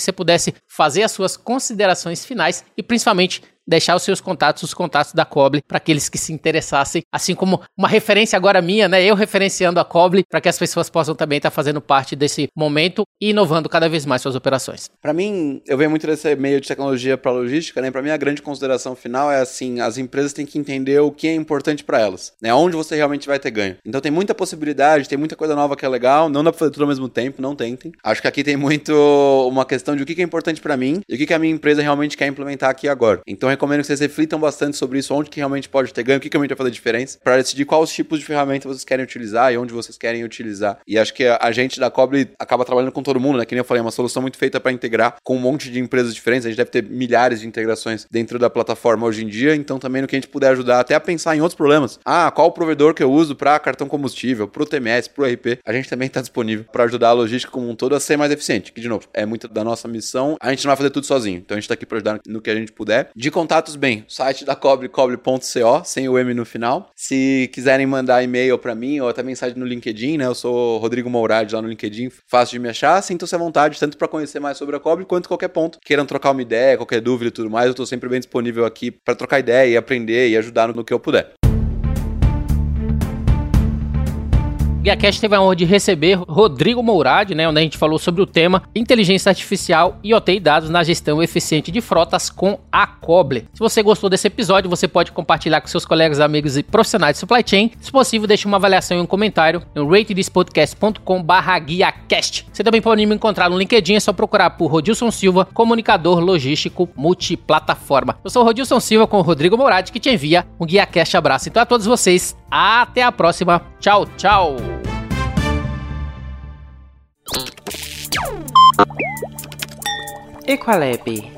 você pudesse fazer as suas considerações finais e principalmente deixar os seus contatos, os contatos da Coble, para aqueles que se interessassem, assim como uma referência agora minha, né? Eu referenciando a Coble, para que as pessoas possam também estar fazendo parte desse momento e inovando cada vez mais suas operações. Para mim, eu venho muito desse meio de tecnologia para logística, né? Para mim, a grande consideração final é assim: as empresas têm que entender o que é importante para elas, né? Onde você realmente vai ter ganho. Então, tem muita possibilidade, tem muita coisa nova que é legal, não dá para fazer tudo ao mesmo tempo, não tentem. Acho que aqui tem muito uma questão de o que é importante para mim e o que a minha empresa realmente quer implementar aqui agora. Então, recomendo que vocês reflitam bastante sobre isso, onde que realmente pode ter ganho, o que, que realmente vai fazer diferença, para decidir quais tipos de ferramentas vocês querem utilizar e onde vocês querem utilizar. E acho que a gente da Cobre acaba trabalhando com todo mundo, né? Que nem eu falei, é uma solução muito feita para integrar com um monte de empresas diferentes. A gente deve ter milhares de integrações dentro da plataforma hoje em dia, então também no que a gente puder ajudar, até a pensar em outros problemas. Ah, qual o provedor que eu uso para cartão combustível, para o TMS, para o RP? A gente também está disponível para ajudar a logística como um todo a ser mais eficiente. Que, de novo, é muito da nossa missão. A gente não vai fazer tudo sozinho, então a gente está aqui para ajudar no que a gente puder. De contatos, bem, o site da Cobre, cobre.co, sem o M no final. Se quiserem mandar e-mail para mim ou até mensagem no LinkedIn, né? Eu sou Rodrigo Mourad lá no LinkedIn, fácil de me achar. Sintam-se à vontade, tanto para conhecer mais sobre a Cobre quanto qualquer ponto. Queiram trocar uma ideia, qualquer dúvida e tudo mais, eu tô sempre bem disponível aqui para trocar ideia e aprender e ajudar no que eu puder. GuiaCast teve a honra de receber Rodrigo Mourad, né, onde a gente falou sobre o tema Inteligência Artificial e OT dados na gestão eficiente de frotas com a Coble. Se você gostou desse episódio, você pode compartilhar com seus colegas, amigos e profissionais de supply chain. Se possível, deixe uma avaliação e um comentário no ratedspodcast.com guiacast. Você também pode me encontrar no LinkedIn, é só procurar por Rodilson Silva, comunicador logístico multiplataforma. Eu sou o Rodilson Silva com o Rodrigo Mourad, que te envia um GuiaCast abraço. Então a todos vocês, até a próxima. Tchau, tchau. Equalabi.